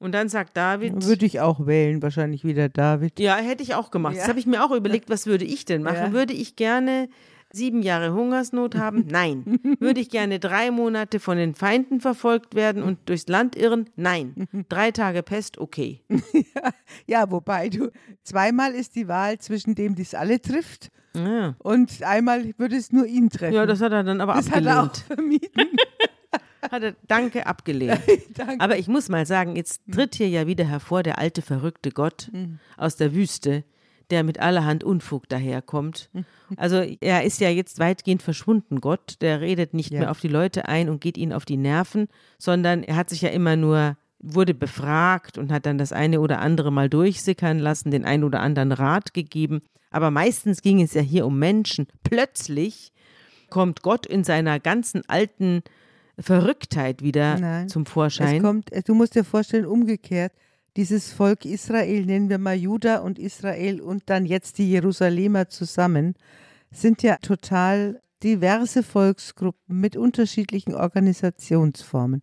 S2: Und dann sagt David,
S3: Würde ich auch wählen, wahrscheinlich wieder David.
S2: ja, hätte ich auch gemacht. Das
S3: Ja.
S2: habe ich mir auch überlegt, was würde ich denn machen?
S3: Ja.
S2: Würde ich gerne sieben Jahre Hungersnot haben? [LAUGHS] Nein. Würde ich gerne drei Monate von den Feinden verfolgt werden und durchs Land irren? Nein. Drei Tage Pest? Okay. [LAUGHS]
S3: ja, ja, wobei du, zweimal ist die Wahl zwischen dem, die es alle trifft,
S2: Ja.
S3: und einmal würde es nur ihn treffen.
S2: Ja, das hat er dann aber
S3: das hat er auch
S2: abgelehnt.
S3: vermieden. [LAUGHS]
S2: Hat er, danke, abgelehnt. [LAUGHS]
S3: Danke.
S2: Aber ich muss mal sagen, jetzt tritt hier ja wieder hervor der alte verrückte Gott aus der Wüste, der mit allerhand Unfug daherkommt. Also er ist ja jetzt weitgehend verschwunden, Gott. Der redet nicht
S3: Ja.
S2: mehr auf die Leute ein und geht ihnen auf die Nerven, sondern er hat sich ja immer nur wurde befragt und hat dann das eine oder andere mal durchsickern lassen, den einen oder anderen Rat gegeben. Aber meistens ging es ja hier um Menschen. Plötzlich kommt Gott in seiner ganzen alten Verrücktheit wieder
S3: Nein,
S2: zum
S3: Es
S2: Vorschein.
S3: kommt, du musst dir vorstellen, umgekehrt, dieses Volk Israel, nennen wir mal Juda und Israel und dann jetzt die Jerusalemer zusammen, sind ja total diverse Volksgruppen mit unterschiedlichen Organisationsformen.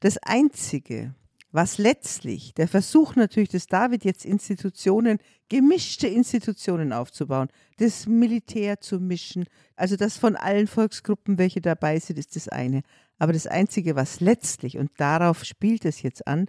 S3: Das Einzige, was letztlich, der Versuch natürlich des David jetzt Institutionen, gemischte Institutionen aufzubauen, das Militär zu mischen, also das von allen Volksgruppen, welche dabei sind, ist das eine. Aber das Einzige, was letztlich, und darauf spielt es jetzt an,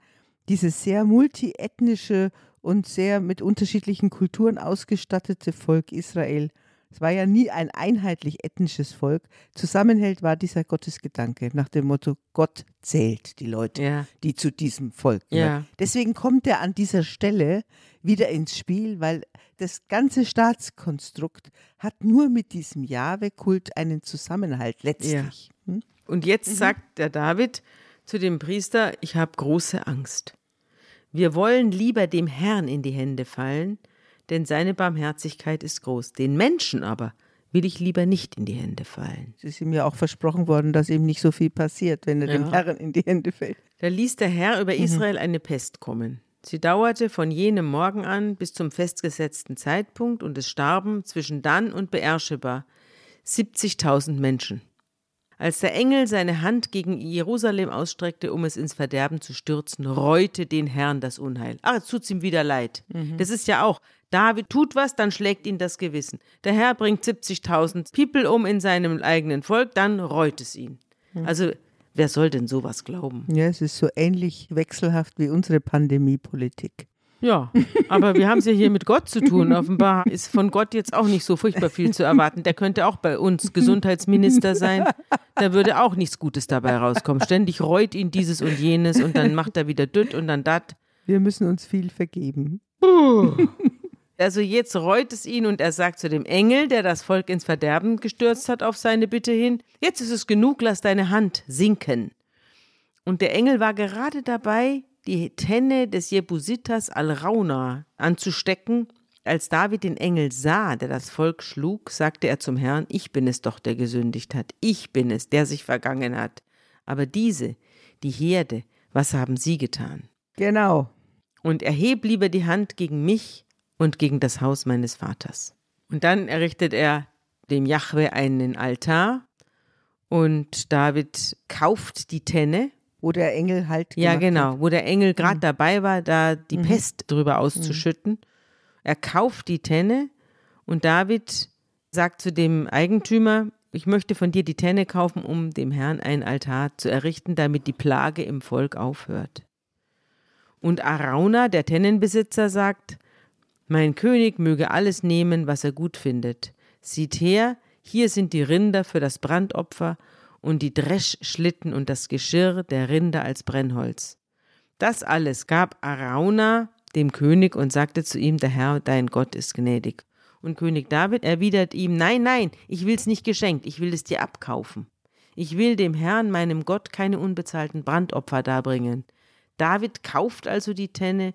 S3: dieses sehr multiethnische und sehr mit unterschiedlichen Kulturen ausgestattete Volk Israel, es war ja nie ein einheitlich ethnisches Volk, zusammenhält, war dieser Gottesgedanke nach dem Motto, Gott zählt die Leute,
S2: Ja.
S3: die zu diesem Volk
S2: Ja.
S3: gehören. Deswegen kommt er an dieser Stelle wieder ins Spiel, weil das ganze Staatskonstrukt hat nur mit diesem Jahwe-Kult einen Zusammenhalt letztlich. Hm?
S2: Und jetzt sagt der David zu dem Priester, ich habe große Angst. Wir wollen lieber dem Herrn in die Hände fallen, denn seine Barmherzigkeit ist groß. Den Menschen aber will ich lieber nicht in die Hände fallen.
S3: Es ist ihm ja auch versprochen worden, dass ihm nicht so viel passiert, wenn er dem
S2: Ja.
S3: Herrn in die Hände fällt.
S2: Da ließ der Herr über Israel eine Pest kommen. Sie dauerte von jenem Morgen an bis zum festgesetzten Zeitpunkt und es starben zwischen Dan und Beersheba 70.000 Menschen. Als der Engel seine Hand gegen Jerusalem ausstreckte, um es ins Verderben zu stürzen, reute den Herrn das Unheil. Ach, jetzt tut's ihm wieder leid. Das ist ja auch, David tut was, dann schlägt ihn das Gewissen. Der Herr bringt 70.000 People um in seinem eigenen Volk, dann reut es ihn. Also, wer soll denn sowas glauben?
S3: Ja, es ist so ähnlich wechselhaft wie unsere Pandemiepolitik.
S2: Ja, aber wir haben es ja hier mit Gott zu tun. Offenbar ist von Gott jetzt auch nicht so furchtbar viel zu erwarten. Der könnte auch bei uns Gesundheitsminister sein. Da würde auch nichts Gutes dabei rauskommen. Ständig reut ihn dieses und jenes und dann macht er wieder düt und dann dat.
S3: Wir müssen uns viel vergeben.
S2: Also jetzt reut es ihn und er sagt zu dem Engel, der das Volk ins Verderben gestürzt hat auf seine Bitte hin, jetzt ist es genug, lass deine Hand sinken. Und der Engel war gerade dabei, die Tenne des Jebusitas Alrauna anzustecken. Als David den Engel sah, der das Volk schlug, sagte er zum Herrn, ich bin es doch, der gesündigt hat, ich bin es, der sich vergangen hat. Aber diese, die Herde, was haben sie getan?
S3: Genau.
S2: und erheb lieber die Hand gegen mich und gegen das Haus meines Vaters. Und dann errichtet er dem Jahwe einen Altar und David kauft die Tenne.
S3: Wo der Engel halt.
S2: Ja, genau,
S3: Hat.
S2: wo der Engel gerade dabei war, da die Pest drüber auszuschütten. Er kauft die Tenne und David sagt zu dem Eigentümer, ich möchte von dir die Tenne kaufen, um dem Herrn einen Altar zu errichten, damit die Plage im Volk aufhört. Und Arauna, der Tennenbesitzer, sagt, mein König möge alles nehmen, was er gut findet. Sieht her, hier sind die Rinder für das Brandopfer und die Dreschschlitten und das Geschirr der Rinder als Brennholz. Das alles gab Arauna dem König und sagte zu ihm, der Herr, dein Gott ist gnädig. Und König David erwidert ihm, nein, nein, ich will's nicht geschenkt, ich will es dir abkaufen. Ich will dem Herrn, meinem Gott, keine unbezahlten Brandopfer darbringen. David kauft also die Tenne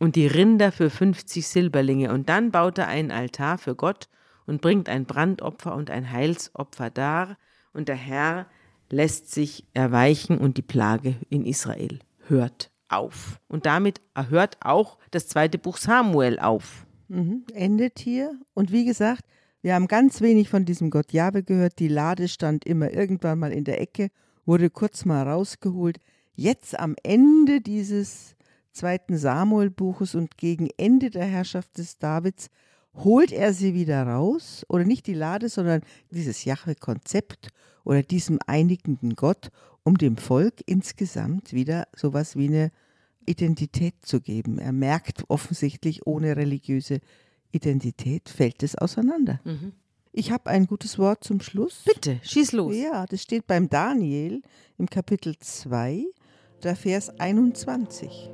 S2: und die Rinder für 50 Silberlinge und dann baut er einen Altar für Gott und bringt ein Brandopfer und ein Heilsopfer dar und der Herr lässt sich erweichen und die Plage in Israel hört auf. Und damit hört auch das zweite Buch Samuel auf.
S3: Mhm. Endet hier. Und wie gesagt, wir haben ganz wenig von diesem Gott Jahwe gehört. Die Lade stand immer irgendwann mal in der Ecke, wurde kurz mal rausgeholt. Jetzt am Ende dieses zweiten Samuel-Buches und gegen Ende der Herrschaft des Davids holt er sie wieder raus oder nicht die Lade, sondern dieses Jahwe-Konzept oder diesem einigenden Gott, um dem Volk insgesamt wieder sowas wie eine Identität zu geben. Er merkt offensichtlich, ohne religiöse Identität fällt es auseinander. Mhm. Ich habe ein gutes Wort zum Schluss.
S2: Bitte, schieß los.
S3: Ja, das steht beim Daniel im Kapitel 2, der Vers 21.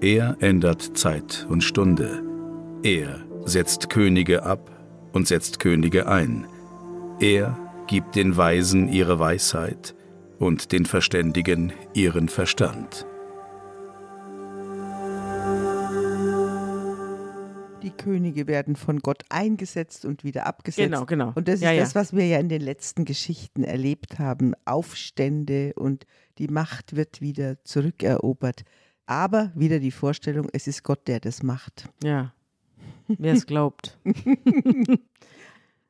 S1: Er ändert Zeit und Stunde. Er setzt Könige ab und setzt Könige ein. Er gibt den Weisen ihre Weisheit und den Verständigen ihren Verstand.
S3: Die Könige werden von Gott eingesetzt und wieder abgesetzt.
S2: Genau, genau.
S3: Und das ist
S2: ja,
S3: das, was wir ja in den letzten Geschichten erlebt haben. Aufstände und die Macht wird wieder zurückerobert. Aber wieder die Vorstellung, es ist Gott, der das macht.
S2: Ja, wer es glaubt. [LAUGHS]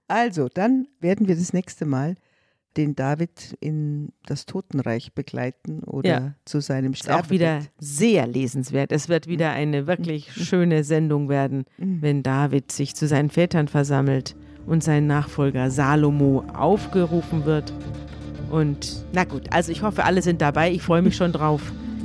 S3: also, dann werden wir das nächste Mal den David in das Totenreich begleiten oder ja. zu seinem.
S2: Ist auch wieder sehr lesenswert. Es wird wieder eine wirklich schöne Sendung werden, mhm. wenn David sich zu seinen Vätern versammelt und sein Nachfolger Salomo aufgerufen wird. Und na gut, also ich hoffe, alle sind dabei. Ich freue mich schon drauf.